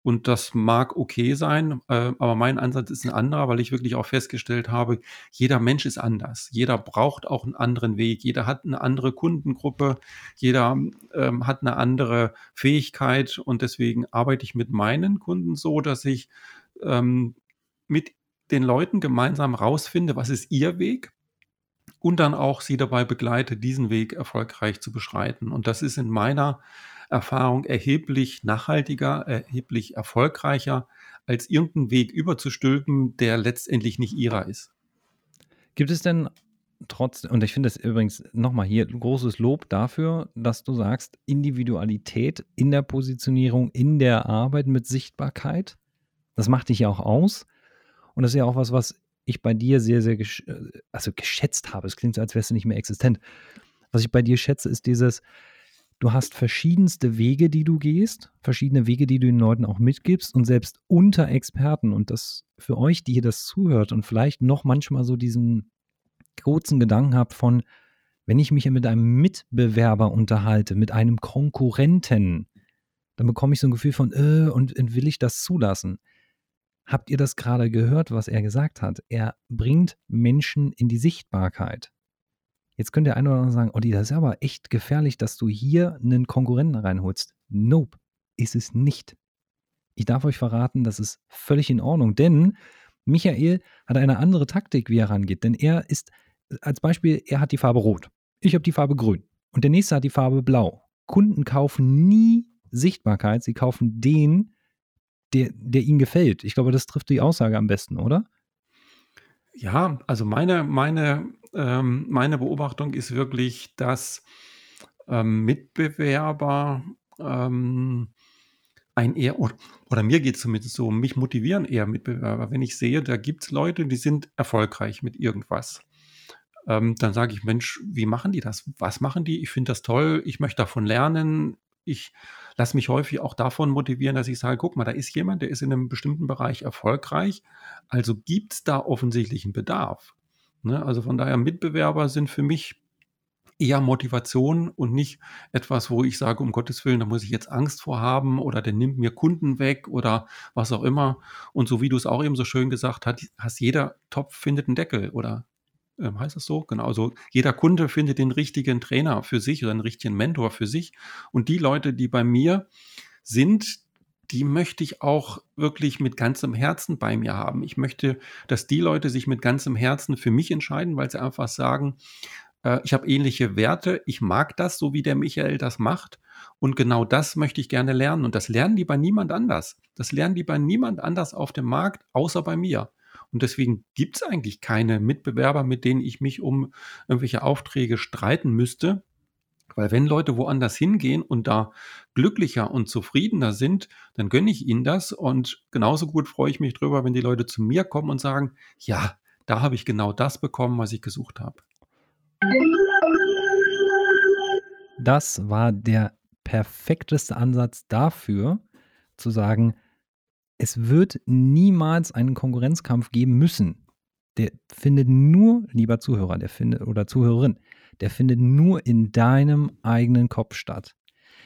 Und das mag okay sein, äh, aber mein Ansatz ist ein anderer, weil ich wirklich auch festgestellt habe, jeder Mensch ist anders. Jeder braucht auch einen anderen Weg. Jeder hat eine andere Kundengruppe. Jeder ähm, hat eine andere Fähigkeit. Und deswegen arbeite ich mit meinen Kunden so, dass ich ähm, mit den Leuten gemeinsam rausfinde, was ist ihr Weg und dann auch sie dabei begleite, diesen Weg erfolgreich zu beschreiten. Und das ist in meiner Erfahrung erheblich nachhaltiger, erheblich erfolgreicher, als irgendeinen Weg überzustülpen, der letztendlich nicht ihrer ist. Gibt es denn trotz, und ich finde das übrigens nochmal hier großes Lob dafür, dass du sagst, Individualität in der Positionierung, in der Arbeit mit Sichtbarkeit, das macht dich ja auch aus. Und das ist ja auch was, was ich bei dir sehr, sehr gesch äh, also geschätzt habe. Es klingt so, als wärst du nicht mehr existent. Was ich bei dir schätze, ist dieses, Du hast verschiedenste Wege, die du gehst, verschiedene Wege, die du den Leuten auch mitgibst und selbst unter Experten und das für euch, die hier das zuhört und vielleicht noch manchmal so diesen kurzen Gedanken habt von, wenn ich mich mit einem Mitbewerber unterhalte, mit einem Konkurrenten, dann bekomme ich so ein Gefühl von, äh, und will ich das zulassen? Habt ihr das gerade gehört, was er gesagt hat? Er bringt Menschen in die Sichtbarkeit. Jetzt könnte der eine oder andere sagen, Olli, das ist aber echt gefährlich, dass du hier einen Konkurrenten reinholst. Nope, ist es nicht. Ich darf euch verraten, das ist völlig in Ordnung, denn Michael hat eine andere Taktik, wie er rangeht. Denn er ist, als Beispiel, er hat die Farbe rot. Ich habe die Farbe grün. Und der nächste hat die Farbe blau. Kunden kaufen nie Sichtbarkeit, sie kaufen den, der, der ihnen gefällt. Ich glaube, das trifft die Aussage am besten, oder? Ja, also meine, meine ähm, meine Beobachtung ist wirklich, dass ähm, Mitbewerber ähm, ein eher, oder, mir geht es zumindest so, mich motivieren eher Mitbewerber. Wenn ich sehe, da gibt es Leute, die sind erfolgreich mit irgendwas. Ähm, dann sage ich, Mensch, wie machen die das? Was machen die? Ich finde das toll, ich möchte davon lernen. Ich lasse mich häufig auch davon motivieren, dass ich sage, guck mal, da ist jemand, der ist in einem bestimmten Bereich erfolgreich. Also gibt es da offensichtlich einen Bedarf. Ne? Also von daher, Mitbewerber sind für mich eher Motivation und nicht etwas, wo ich sage, um Gottes Willen, da muss ich jetzt Angst vor haben oder der nimmt mir Kunden weg oder was auch immer. Und so wie du es auch eben so schön gesagt hast, jeder Topf findet einen Deckel oder ähm, heißt es so? Genau. Also jeder Kunde findet den richtigen Trainer für sich oder einen richtigen Mentor für sich. Und die Leute, die bei mir sind, die möchte ich auch wirklich mit ganzem Herzen bei mir haben. Ich möchte, dass die Leute sich mit ganzem Herzen für mich entscheiden, weil sie einfach sagen, äh, ich habe ähnliche Werte, ich mag das, so wie der Michael das macht. Und genau das möchte ich gerne lernen. Und das lernen die bei niemand anders. Das lernen die bei niemand anders auf dem Markt, außer bei mir. Und deswegen gibt es eigentlich keine Mitbewerber, mit denen ich mich um irgendwelche Aufträge streiten müsste. Weil wenn Leute woanders hingehen und da glücklicher und zufriedener sind, dann gönne ich ihnen das. Und genauso gut freue ich mich drüber, wenn die Leute zu mir kommen und sagen, ja, da habe ich genau das bekommen, was ich gesucht habe. Das war der perfekteste Ansatz dafür, zu sagen, es wird niemals einen Konkurrenzkampf geben müssen. Der findet nur, lieber Zuhörer, der findet oder Zuhörerin, der findet nur in deinem eigenen Kopf statt.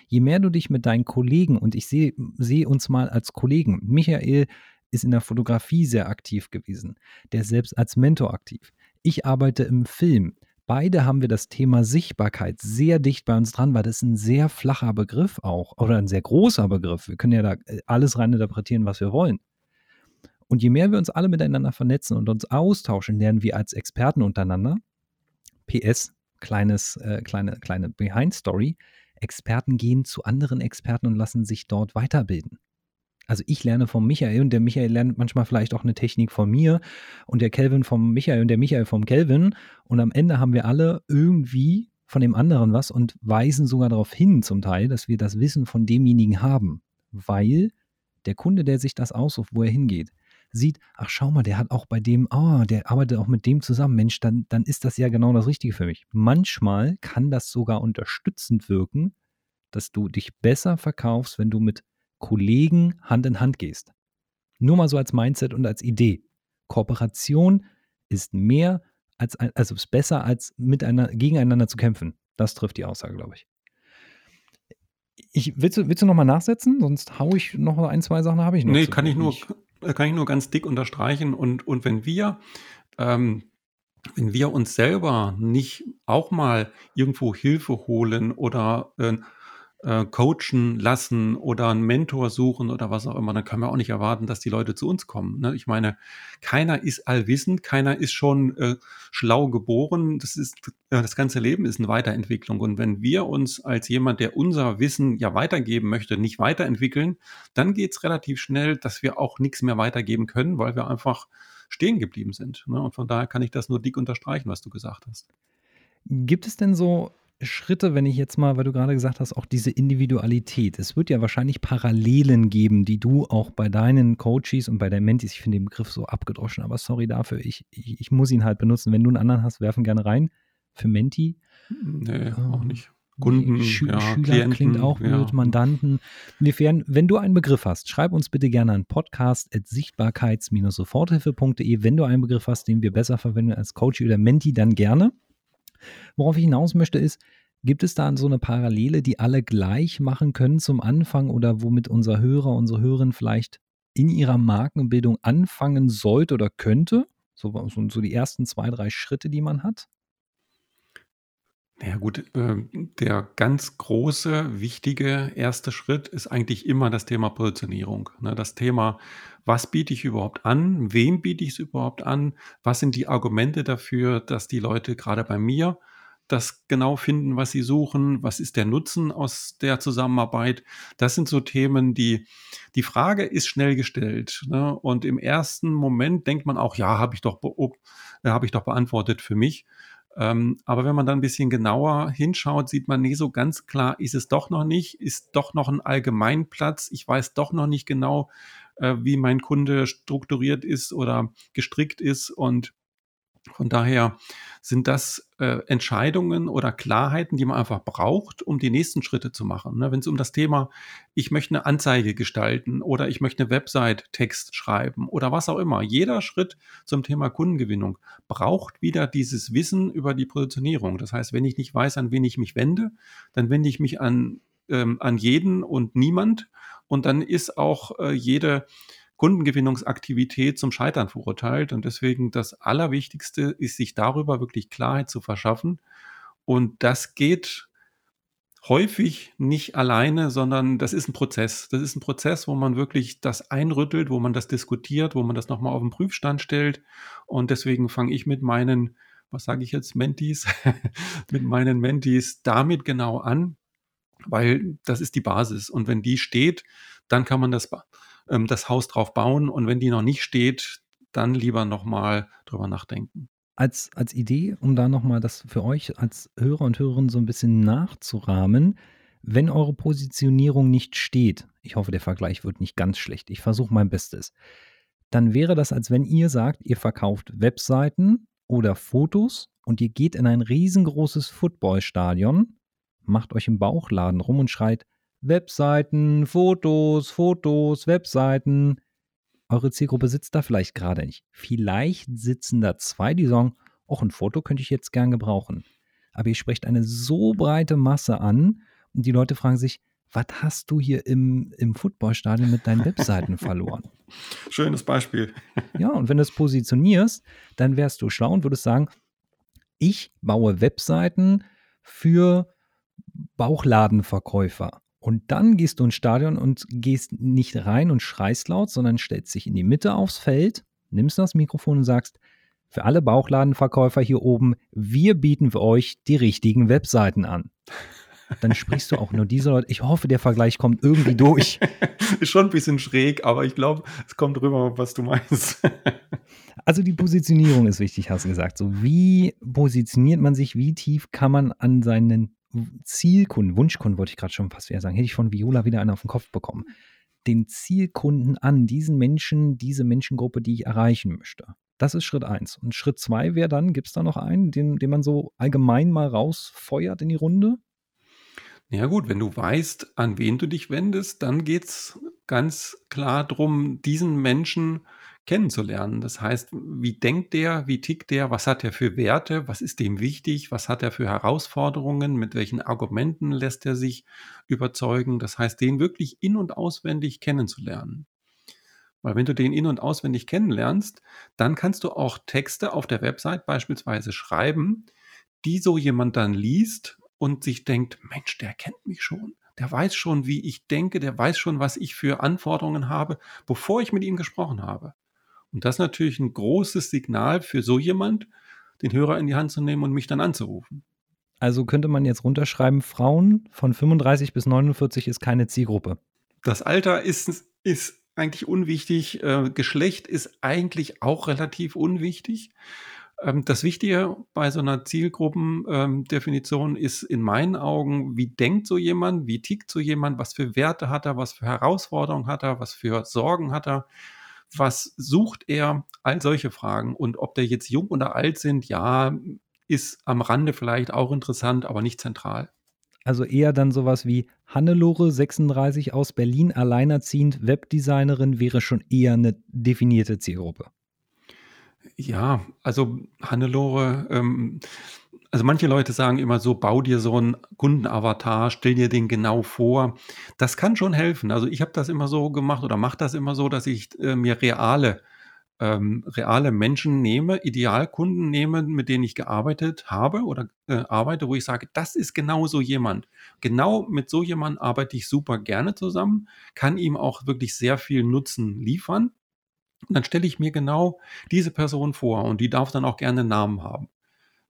Je mehr du dich mit deinen Kollegen, und ich sehe seh uns mal als Kollegen, Michael ist in der Fotografie sehr aktiv gewesen, der ist selbst als Mentor aktiv. Ich arbeite im Film. Beide haben wir das Thema Sichtbarkeit sehr dicht bei uns dran, weil das ist ein sehr flacher Begriff auch oder ein sehr großer Begriff. Wir können ja da äh, alles rein interpretieren, was wir wollen. Und je mehr wir uns alle miteinander vernetzen und uns austauschen, lernen wir als Experten untereinander. PS, kleines, äh, kleine, kleine Behind-Story. Experten gehen zu anderen Experten und lassen sich dort weiterbilden. Also ich lerne vom Michael und der Michael lernt manchmal vielleicht auch eine Technik von mir und der Kelvin vom Michael und der Michael vom Kelvin und am Ende haben wir alle irgendwie von dem anderen was und weisen sogar darauf hin zum Teil, dass wir das Wissen von demjenigen haben, weil der Kunde, der sich das aussucht, wo er hingeht, sieht, ach schau mal, der hat auch bei dem, ah, oh, der arbeitet auch mit dem zusammen, Mensch, dann, dann ist das ja genau das Richtige für mich. Manchmal kann das sogar unterstützend wirken, dass du dich besser verkaufst, wenn du mit Kollegen Hand in Hand gehst. Nur mal so als Mindset und als Idee. Kooperation ist mehr als, also ist besser als miteinander, gegeneinander zu kämpfen. Das trifft die Aussage, glaube ich. ich willst, du, willst du noch mal nachsetzen? Sonst haue ich noch ein, zwei Sachen, habe ich noch. Nee, kann ich, nur, kann ich nur ganz dick unterstreichen. Und, und wenn wir ähm, wenn wir uns selber nicht auch mal irgendwo Hilfe holen oder äh, äh, coachen lassen oder einen Mentor suchen oder was auch immer, dann können wir auch nicht erwarten, dass die Leute zu uns kommen. Ne? Ich meine, keiner ist allwissend, keiner ist schon äh, schlau geboren. Das ist äh, das ganze Leben ist eine Weiterentwicklung. Und wenn wir uns als jemand, der unser Wissen ja weitergeben möchte, nicht weiterentwickeln, dann geht es relativ schnell, dass wir auch nichts mehr weitergeben können, weil wir einfach stehen geblieben sind. Ne? Und von daher kann ich das nur dick unterstreichen, was du gesagt hast. Gibt es denn so Schritte, wenn ich jetzt mal, weil du gerade gesagt hast, auch diese Individualität. Es wird ja wahrscheinlich Parallelen geben, die du auch bei deinen Coaches und bei deinen Mentis, ich finde den Begriff so abgedroschen, aber sorry dafür, ich, ich, ich, muss ihn halt benutzen. Wenn du einen anderen hast, werfen gerne rein. Für Menti. Nee, äh, auch nicht. Kunden, Schü ja, Schüler Klienten, klingt auch blöd, ja. Mandanten. Inwiefern, wenn du einen Begriff hast, schreib uns bitte gerne an podcast.sichtbarkeits-soforthilfe.de. Wenn du einen Begriff hast, den wir besser verwenden als Coach oder Menti, dann gerne. Worauf ich hinaus möchte, ist, gibt es da so eine Parallele, die alle gleich machen können zum Anfang oder womit unser Hörer, unsere Hörerin vielleicht in ihrer Markenbildung anfangen sollte oder könnte? So, so die ersten zwei, drei Schritte, die man hat? Ja gut, äh, der ganz große, wichtige erste Schritt ist eigentlich immer das Thema Positionierung. Ne? Das Thema, was biete ich überhaupt an? Wem biete ich es überhaupt an? Was sind die Argumente dafür, dass die Leute gerade bei mir das genau finden, was sie suchen? Was ist der Nutzen aus der Zusammenarbeit? Das sind so Themen, die, die Frage ist schnell gestellt. Ne? Und im ersten Moment denkt man auch, ja, habe ich doch, äh, habe ich doch beantwortet für mich. Ähm, aber wenn man dann ein bisschen genauer hinschaut, sieht man, nee, so ganz klar ist es doch noch nicht, ist doch noch ein Allgemeinplatz. Ich weiß doch noch nicht genau, äh, wie mein Kunde strukturiert ist oder gestrickt ist und von daher sind das äh, Entscheidungen oder Klarheiten, die man einfach braucht, um die nächsten Schritte zu machen. Ne? Wenn es um das Thema, ich möchte eine Anzeige gestalten oder ich möchte eine Website-Text schreiben oder was auch immer. Jeder Schritt zum Thema Kundengewinnung braucht wieder dieses Wissen über die Positionierung. Das heißt, wenn ich nicht weiß, an wen ich mich wende, dann wende ich mich an, ähm, an jeden und niemand. Und dann ist auch äh, jede Kundengewinnungsaktivität zum Scheitern verurteilt. Und deswegen das Allerwichtigste ist, sich darüber wirklich Klarheit zu verschaffen. Und das geht häufig nicht alleine, sondern das ist ein Prozess. Das ist ein Prozess, wo man wirklich das einrüttelt, wo man das diskutiert, wo man das nochmal auf den Prüfstand stellt. Und deswegen fange ich mit meinen, was sage ich jetzt, Mentis, mit meinen Mentis damit genau an, weil das ist die Basis. Und wenn die steht, dann kann man das ähm, das Haus drauf bauen und wenn die noch nicht steht, dann lieber nochmal drüber nachdenken. Als, als Idee, um da nochmal das für euch als Hörer und Hörerinnen so ein bisschen nachzurahmen, wenn eure Positionierung nicht steht, ich hoffe, der Vergleich wird nicht ganz schlecht, ich versuche mein Bestes, dann wäre das, als wenn ihr sagt, ihr verkauft Webseiten oder Fotos und ihr geht in ein riesengroßes Footballstadion, macht euch im Bauchladen rum und schreit, Webseiten, Fotos, Fotos, Webseiten. Eure Zielgruppe sitzt da vielleicht gerade nicht. Vielleicht sitzen da zwei, die sagen, auch ein Foto könnte ich jetzt gern gebrauchen. Aber ihr sprecht eine so breite Masse an und die Leute fragen sich, was hast du hier im, im Footballstadion mit deinen Webseiten verloren? Schönes Beispiel. ja, und wenn du es positionierst, dann wärst du schlau und würdest sagen, ich baue Webseiten für Bauchladenverkäufer. Und dann gehst du ins Stadion und gehst nicht rein und schreist laut, sondern stellst dich in die Mitte aufs Feld, nimmst das Mikrofon und sagst, für alle Bauchladenverkäufer hier oben, wir bieten für euch die richtigen Webseiten an. Dann sprichst du auch nur diese Leute. Ich hoffe, der Vergleich kommt irgendwie durch. Ist schon ein bisschen schräg, aber ich glaube, es kommt rüber, was du meinst. also die Positionierung ist wichtig, hast du gesagt. So, wie positioniert man sich, wie tief kann man an seinen Zielkunden, Wunschkunden wollte ich gerade schon fast wieder sagen, hätte ich von Viola wieder einen auf den Kopf bekommen. Den Zielkunden an, diesen Menschen, diese Menschengruppe, die ich erreichen möchte. Das ist Schritt eins. Und Schritt zwei wäre dann, gibt es da noch einen, den, den man so allgemein mal rausfeuert in die Runde? Ja gut, wenn du weißt, an wen du dich wendest, dann geht es ganz klar darum, diesen Menschen kennenzulernen. Das heißt, wie denkt der, wie tickt der, was hat er für Werte, was ist dem wichtig, was hat er für Herausforderungen, mit welchen Argumenten lässt er sich überzeugen. Das heißt, den wirklich in und auswendig kennenzulernen. Weil wenn du den in und auswendig kennenlernst, dann kannst du auch Texte auf der Website beispielsweise schreiben, die so jemand dann liest und sich denkt, Mensch, der kennt mich schon. Der weiß schon, wie ich denke, der weiß schon, was ich für Anforderungen habe, bevor ich mit ihm gesprochen habe. Und das ist natürlich ein großes Signal für so jemand, den Hörer in die Hand zu nehmen und mich dann anzurufen. Also könnte man jetzt runterschreiben, Frauen von 35 bis 49 ist keine Zielgruppe. Das Alter ist, ist eigentlich unwichtig. Äh, Geschlecht ist eigentlich auch relativ unwichtig. Ähm, das Wichtige bei so einer Zielgruppendefinition ähm, ist in meinen Augen, wie denkt so jemand, wie tickt so jemand, was für Werte hat er, was für Herausforderungen hat er, was für Sorgen hat er was sucht er? All solche Fragen. Und ob der jetzt jung oder alt sind, ja, ist am Rande vielleicht auch interessant, aber nicht zentral. Also eher dann sowas wie Hannelore, 36 aus Berlin, alleinerziehend, Webdesignerin, wäre schon eher eine definierte Zielgruppe. Ja, also Hannelore, ähm, also manche Leute sagen immer so, bau dir so einen Kundenavatar, stell dir den genau vor. Das kann schon helfen. Also ich habe das immer so gemacht oder mache das immer so, dass ich äh, mir reale, ähm, reale Menschen nehme, Idealkunden nehme, mit denen ich gearbeitet habe oder äh, arbeite, wo ich sage, das ist genau so jemand. Genau mit so jemandem arbeite ich super gerne zusammen, kann ihm auch wirklich sehr viel Nutzen liefern. Und dann stelle ich mir genau diese Person vor und die darf dann auch gerne Namen haben.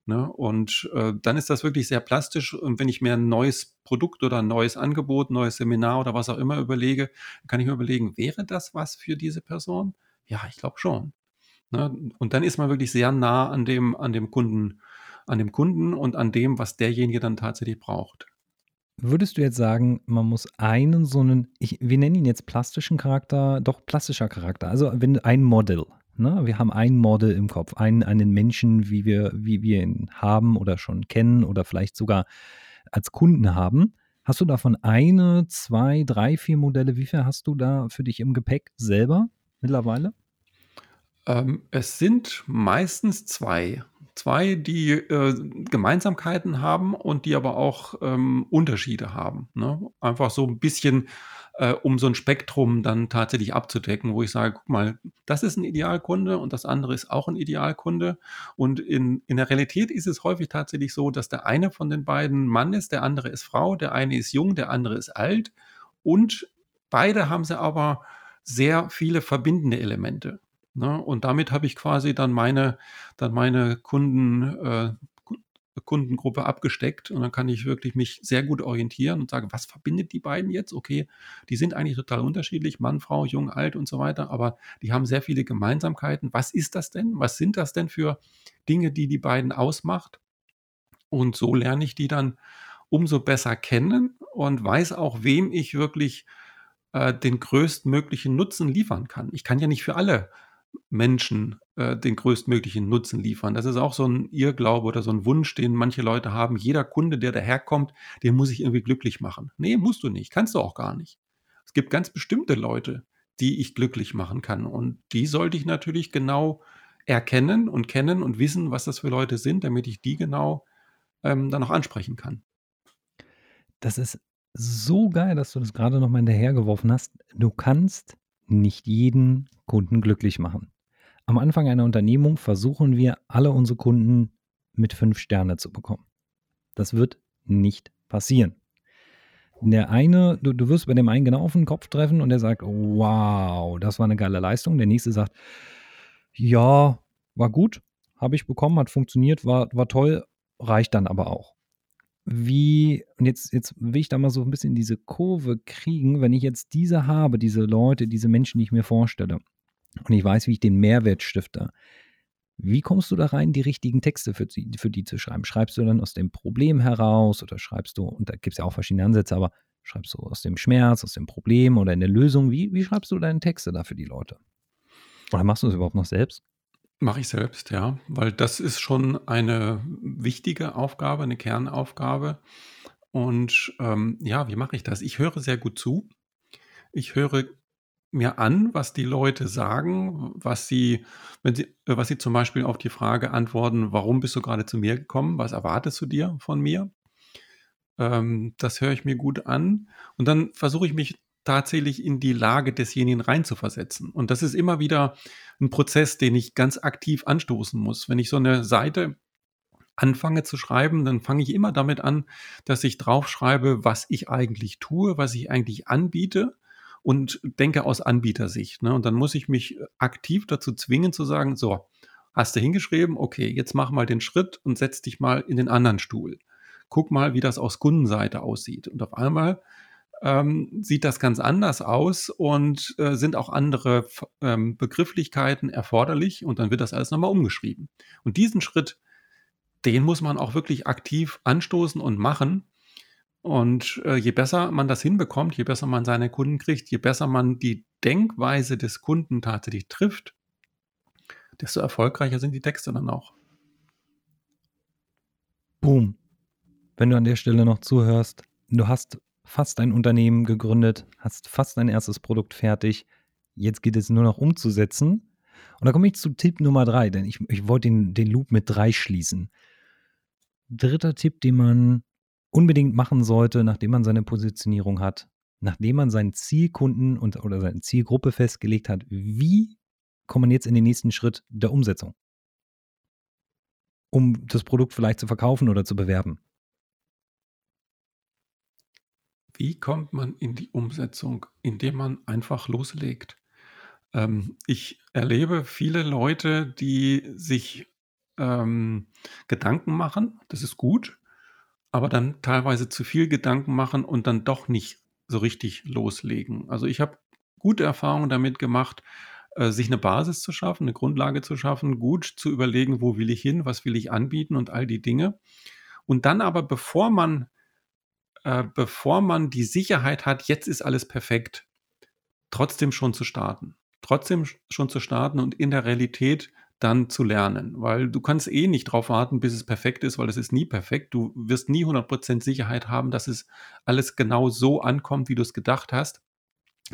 Ne? Und äh, dann ist das wirklich sehr plastisch. Und wenn ich mir ein neues Produkt oder ein neues Angebot, ein neues Seminar oder was auch immer überlege, kann ich mir überlegen, wäre das was für diese Person? Ja, ich glaube schon. Ne? Und dann ist man wirklich sehr nah an dem, an dem Kunden, an dem Kunden und an dem, was derjenige dann tatsächlich braucht. Würdest du jetzt sagen, man muss einen so einen, ich, wir nennen ihn jetzt plastischen Charakter, doch plastischer Charakter, also wenn ein Model, Ne? Wir haben ein Model im Kopf, einen, einen Menschen, wie wir, wie wir ihn haben oder schon kennen oder vielleicht sogar als Kunden haben. Hast du davon eine, zwei, drei, vier Modelle? Wie viel hast du da für dich im Gepäck selber mittlerweile? Ähm, es sind meistens zwei. Zwei, die äh, Gemeinsamkeiten haben und die aber auch ähm, Unterschiede haben. Ne? Einfach so ein bisschen äh, um so ein Spektrum dann tatsächlich abzudecken, wo ich sage, guck mal, das ist ein Idealkunde und das andere ist auch ein Idealkunde. Und in, in der Realität ist es häufig tatsächlich so, dass der eine von den beiden Mann ist, der andere ist Frau, der eine ist jung, der andere ist alt. Und beide haben sie aber sehr viele verbindende Elemente. Ne? Und damit habe ich quasi dann meine, dann meine Kunden, äh, Kundengruppe abgesteckt und dann kann ich wirklich mich sehr gut orientieren und sagen, was verbindet die beiden jetzt? Okay, die sind eigentlich total unterschiedlich, Mann, Frau, jung, alt und so weiter, aber die haben sehr viele Gemeinsamkeiten. Was ist das denn? Was sind das denn für Dinge, die die beiden ausmacht? Und so lerne ich die dann umso besser kennen und weiß auch, wem ich wirklich äh, den größtmöglichen Nutzen liefern kann. Ich kann ja nicht für alle Menschen äh, den größtmöglichen Nutzen liefern. Das ist auch so ein Irrglaube oder so ein Wunsch, den manche Leute haben. Jeder Kunde, der daherkommt, den muss ich irgendwie glücklich machen. Nee, musst du nicht. Kannst du auch gar nicht. Es gibt ganz bestimmte Leute, die ich glücklich machen kann. Und die sollte ich natürlich genau erkennen und kennen und wissen, was das für Leute sind, damit ich die genau ähm, dann auch ansprechen kann. Das ist so geil, dass du das gerade nochmal hinterhergeworfen hast. Du kannst nicht jeden Kunden glücklich machen. Am Anfang einer Unternehmung versuchen wir, alle unsere Kunden mit fünf Sterne zu bekommen. Das wird nicht passieren. Der eine, du, du wirst bei dem einen genau auf den Kopf treffen und der sagt, wow, das war eine geile Leistung. Der nächste sagt, ja, war gut, habe ich bekommen, hat funktioniert, war, war toll, reicht dann aber auch wie, und jetzt, jetzt will ich da mal so ein bisschen diese Kurve kriegen, wenn ich jetzt diese habe, diese Leute, diese Menschen, die ich mir vorstelle, und ich weiß, wie ich den Mehrwert stifte, wie kommst du da rein, die richtigen Texte für die, für die zu schreiben? Schreibst du dann aus dem Problem heraus oder schreibst du, und da gibt es ja auch verschiedene Ansätze, aber schreibst du aus dem Schmerz, aus dem Problem oder in der Lösung? Wie, wie schreibst du deine Texte da für die Leute? Oder machst du es überhaupt noch selbst? Mache ich selbst, ja, weil das ist schon eine wichtige Aufgabe, eine Kernaufgabe. Und ähm, ja, wie mache ich das? Ich höre sehr gut zu. Ich höre mir an, was die Leute sagen, was sie, wenn sie, äh, was sie zum Beispiel auf die Frage antworten, warum bist du gerade zu mir gekommen? Was erwartest du dir von mir? Ähm, das höre ich mir gut an. Und dann versuche ich mich tatsächlich in die Lage desjenigen reinzuversetzen. Und das ist immer wieder ein Prozess, den ich ganz aktiv anstoßen muss. Wenn ich so eine Seite anfange zu schreiben, dann fange ich immer damit an, dass ich draufschreibe, was ich eigentlich tue, was ich eigentlich anbiete und denke aus Anbietersicht. Ne? Und dann muss ich mich aktiv dazu zwingen zu sagen, so, hast du hingeschrieben, okay, jetzt mach mal den Schritt und setz dich mal in den anderen Stuhl. Guck mal, wie das aus Kundenseite aussieht. Und auf einmal ähm, sieht das ganz anders aus und äh, sind auch andere ähm, Begrifflichkeiten erforderlich und dann wird das alles nochmal umgeschrieben. Und diesen Schritt, den muss man auch wirklich aktiv anstoßen und machen. Und äh, je besser man das hinbekommt, je besser man seine Kunden kriegt, je besser man die Denkweise des Kunden tatsächlich trifft, desto erfolgreicher sind die Texte dann auch. Boom. Wenn du an der Stelle noch zuhörst, du hast fast ein Unternehmen gegründet, hast fast dein erstes Produkt fertig. Jetzt geht es nur noch umzusetzen. Und da komme ich zu Tipp Nummer drei, denn ich, ich wollte den, den Loop mit drei schließen. Dritter Tipp, den man unbedingt machen sollte, nachdem man seine Positionierung hat, nachdem man seinen Zielkunden und, oder seine Zielgruppe festgelegt hat, wie kommt man jetzt in den nächsten Schritt der Umsetzung? Um das Produkt vielleicht zu verkaufen oder zu bewerben. Wie kommt man in die Umsetzung? Indem man einfach loslegt. Ähm, ich erlebe viele Leute, die sich ähm, Gedanken machen, das ist gut, aber dann teilweise zu viel Gedanken machen und dann doch nicht so richtig loslegen. Also ich habe gute Erfahrungen damit gemacht, äh, sich eine Basis zu schaffen, eine Grundlage zu schaffen, gut zu überlegen, wo will ich hin, was will ich anbieten und all die Dinge. Und dann aber, bevor man äh, bevor man die Sicherheit hat, jetzt ist alles perfekt, trotzdem schon zu starten. trotzdem schon zu starten und in der Realität dann zu lernen, weil du kannst eh nicht drauf warten, bis es perfekt ist, weil es ist nie perfekt. Du wirst nie 100% Sicherheit haben, dass es alles genau so ankommt, wie du es gedacht hast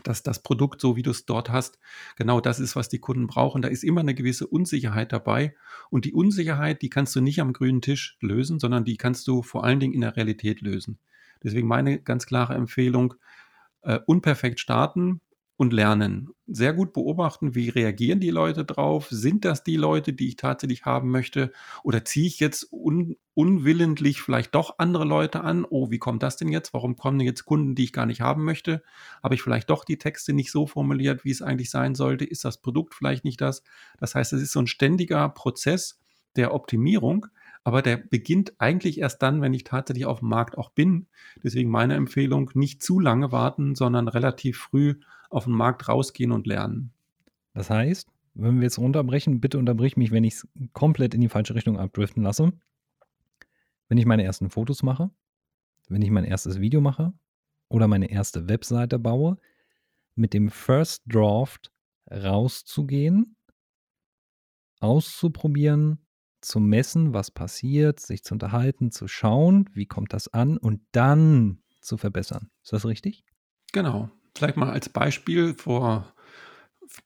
dass das Produkt, so wie du es dort hast, genau das ist, was die Kunden brauchen. Da ist immer eine gewisse Unsicherheit dabei. Und die Unsicherheit, die kannst du nicht am grünen Tisch lösen, sondern die kannst du vor allen Dingen in der Realität lösen. Deswegen meine ganz klare Empfehlung, äh, unperfekt starten, und lernen. Sehr gut beobachten, wie reagieren die Leute drauf? Sind das die Leute, die ich tatsächlich haben möchte? Oder ziehe ich jetzt un unwillentlich vielleicht doch andere Leute an? Oh, wie kommt das denn jetzt? Warum kommen jetzt Kunden, die ich gar nicht haben möchte? Habe ich vielleicht doch die Texte nicht so formuliert, wie es eigentlich sein sollte? Ist das Produkt vielleicht nicht das? Das heißt, es ist so ein ständiger Prozess der Optimierung, aber der beginnt eigentlich erst dann, wenn ich tatsächlich auf dem Markt auch bin. Deswegen meine Empfehlung, nicht zu lange warten, sondern relativ früh auf den Markt rausgehen und lernen. Das heißt, wenn wir jetzt runterbrechen, bitte unterbrich mich, wenn ich es komplett in die falsche Richtung abdriften lasse. Wenn ich meine ersten Fotos mache, wenn ich mein erstes Video mache oder meine erste Webseite baue, mit dem First Draft rauszugehen, auszuprobieren, zu messen, was passiert, sich zu unterhalten, zu schauen, wie kommt das an und dann zu verbessern. Ist das richtig? Genau. Vielleicht mal als Beispiel vor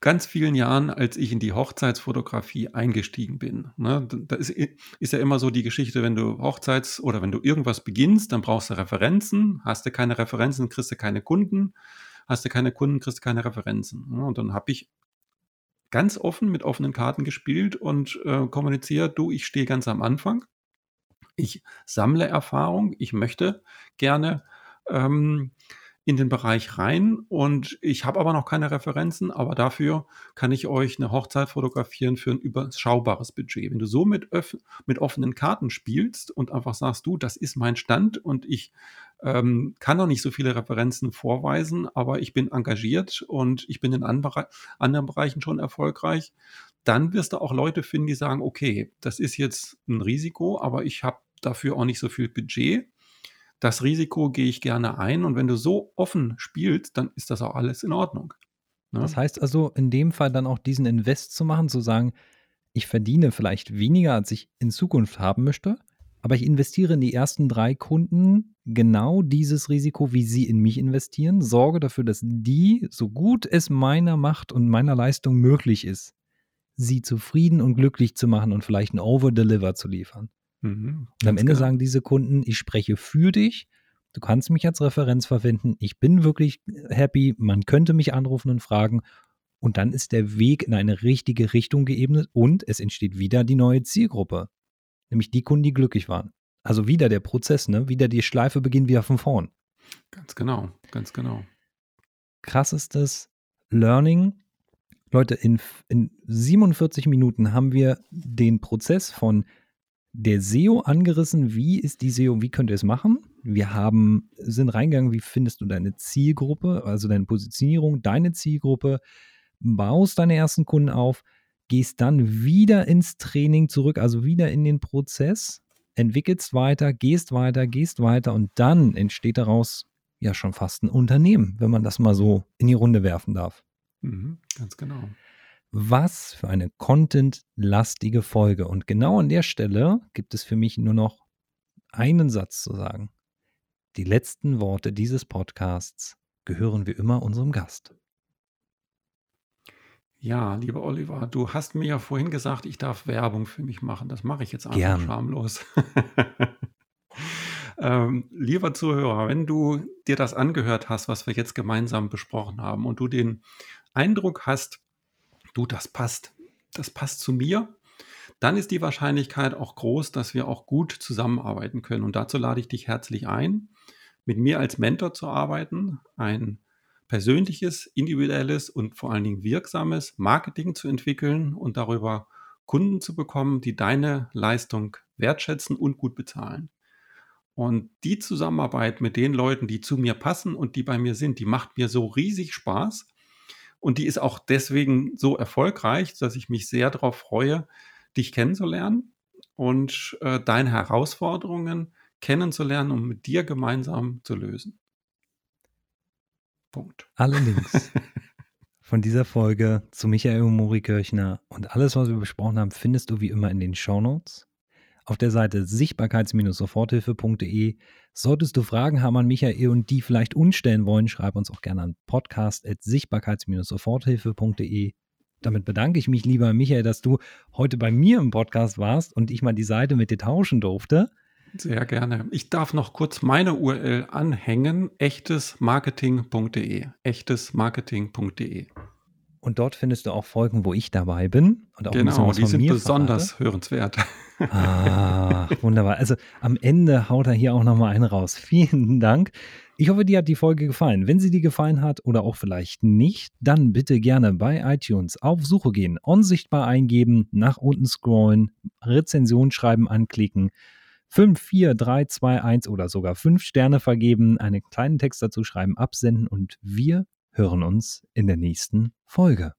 ganz vielen Jahren, als ich in die Hochzeitsfotografie eingestiegen bin. Ne, da ist, ist, ja immer so die Geschichte, wenn du Hochzeits- oder wenn du irgendwas beginnst, dann brauchst du Referenzen. Hast du keine Referenzen, kriegst du keine Kunden. Hast du keine Kunden, kriegst du keine Referenzen. Ne, und dann habe ich ganz offen mit offenen Karten gespielt und äh, kommuniziert, du, ich stehe ganz am Anfang. Ich sammle Erfahrung. Ich möchte gerne ähm, in den Bereich rein und ich habe aber noch keine Referenzen, aber dafür kann ich euch eine Hochzeit fotografieren für ein überschaubares Budget. Wenn du so mit, mit offenen Karten spielst und einfach sagst, du, das ist mein Stand und ich ähm, kann noch nicht so viele Referenzen vorweisen, aber ich bin engagiert und ich bin in anderen Bereichen schon erfolgreich, dann wirst du auch Leute finden, die sagen, okay, das ist jetzt ein Risiko, aber ich habe dafür auch nicht so viel Budget das Risiko gehe ich gerne ein und wenn du so offen spielst, dann ist das auch alles in Ordnung. Ne? Das heißt also, in dem Fall dann auch diesen Invest zu machen, zu sagen, ich verdiene vielleicht weniger, als ich in Zukunft haben möchte, aber ich investiere in die ersten drei Kunden genau dieses Risiko, wie sie in mich investieren, sorge dafür, dass die, so gut es meiner Macht und meiner Leistung möglich ist, sie zufrieden und glücklich zu machen und vielleicht ein Over-Deliver zu liefern. Mhm, und am Ende genau. sagen diese Kunden, ich spreche für dich, du kannst mich als Referenz verwenden, ich bin wirklich happy, man könnte mich anrufen und fragen. Und dann ist der Weg in eine richtige Richtung geebnet und es entsteht wieder die neue Zielgruppe. Nämlich die Kunden, die glücklich waren. Also wieder der Prozess, ne? Wieder die Schleife beginnt wieder von vorn. Ganz genau, ganz genau. Krassestes Learning. Leute, in, in 47 Minuten haben wir den Prozess von der SEO angerissen. Wie ist die SEO? Wie könnt ihr es machen? Wir haben, sind reingegangen, wie findest du deine Zielgruppe, also deine Positionierung, deine Zielgruppe, baust deine ersten Kunden auf, gehst dann wieder ins Training zurück, also wieder in den Prozess, entwickelst weiter, gehst weiter, gehst weiter und dann entsteht daraus ja schon fast ein Unternehmen, wenn man das mal so in die Runde werfen darf. Mhm, ganz genau. Was für eine contentlastige Folge. Und genau an der Stelle gibt es für mich nur noch einen Satz zu sagen. Die letzten Worte dieses Podcasts gehören wie immer unserem Gast. Ja, lieber Oliver, du hast mir ja vorhin gesagt, ich darf Werbung für mich machen. Das mache ich jetzt einfach Gern. schamlos. ähm, lieber Zuhörer, wenn du dir das angehört hast, was wir jetzt gemeinsam besprochen haben und du den Eindruck hast, du, das passt, das passt zu mir, dann ist die Wahrscheinlichkeit auch groß, dass wir auch gut zusammenarbeiten können. Und dazu lade ich dich herzlich ein, mit mir als Mentor zu arbeiten, ein persönliches, individuelles und vor allen Dingen wirksames Marketing zu entwickeln und darüber Kunden zu bekommen, die deine Leistung wertschätzen und gut bezahlen. Und die Zusammenarbeit mit den Leuten, die zu mir passen und die bei mir sind, die macht mir so riesig Spaß, und die ist auch deswegen so erfolgreich, dass ich mich sehr darauf freue, dich kennenzulernen und äh, deine Herausforderungen kennenzulernen und mit dir gemeinsam zu lösen. Punkt. Allerdings. von dieser Folge zu Michael Mori Kirchner und alles, was wir besprochen haben, findest du wie immer in den Shownotes. Auf der Seite sichtbarkeits-soforthilfe.de. Solltest du Fragen haben an Michael und die vielleicht unstellen wollen, schreib uns auch gerne an podcast.sichtbarkeits-soforthilfe.de. Damit bedanke ich mich, lieber Michael, dass du heute bei mir im Podcast warst und ich mal die Seite mit dir tauschen durfte. Sehr gerne. Ich darf noch kurz meine URL anhängen: echtesmarketing.de. Echtesmarketing.de. Und dort findest du auch Folgen, wo ich dabei bin. Und auch genau, die sind besonders verrate. hörenswert. Ah, wunderbar. Also am Ende haut er hier auch nochmal einen raus. Vielen Dank. Ich hoffe, dir hat die Folge gefallen. Wenn sie dir gefallen hat oder auch vielleicht nicht, dann bitte gerne bei iTunes auf Suche gehen, unsichtbar eingeben, nach unten scrollen, Rezension schreiben, anklicken. 5, 4, 3, 2, 1 oder sogar 5 Sterne vergeben, einen kleinen Text dazu schreiben, absenden und wir hören uns in der nächsten Folge.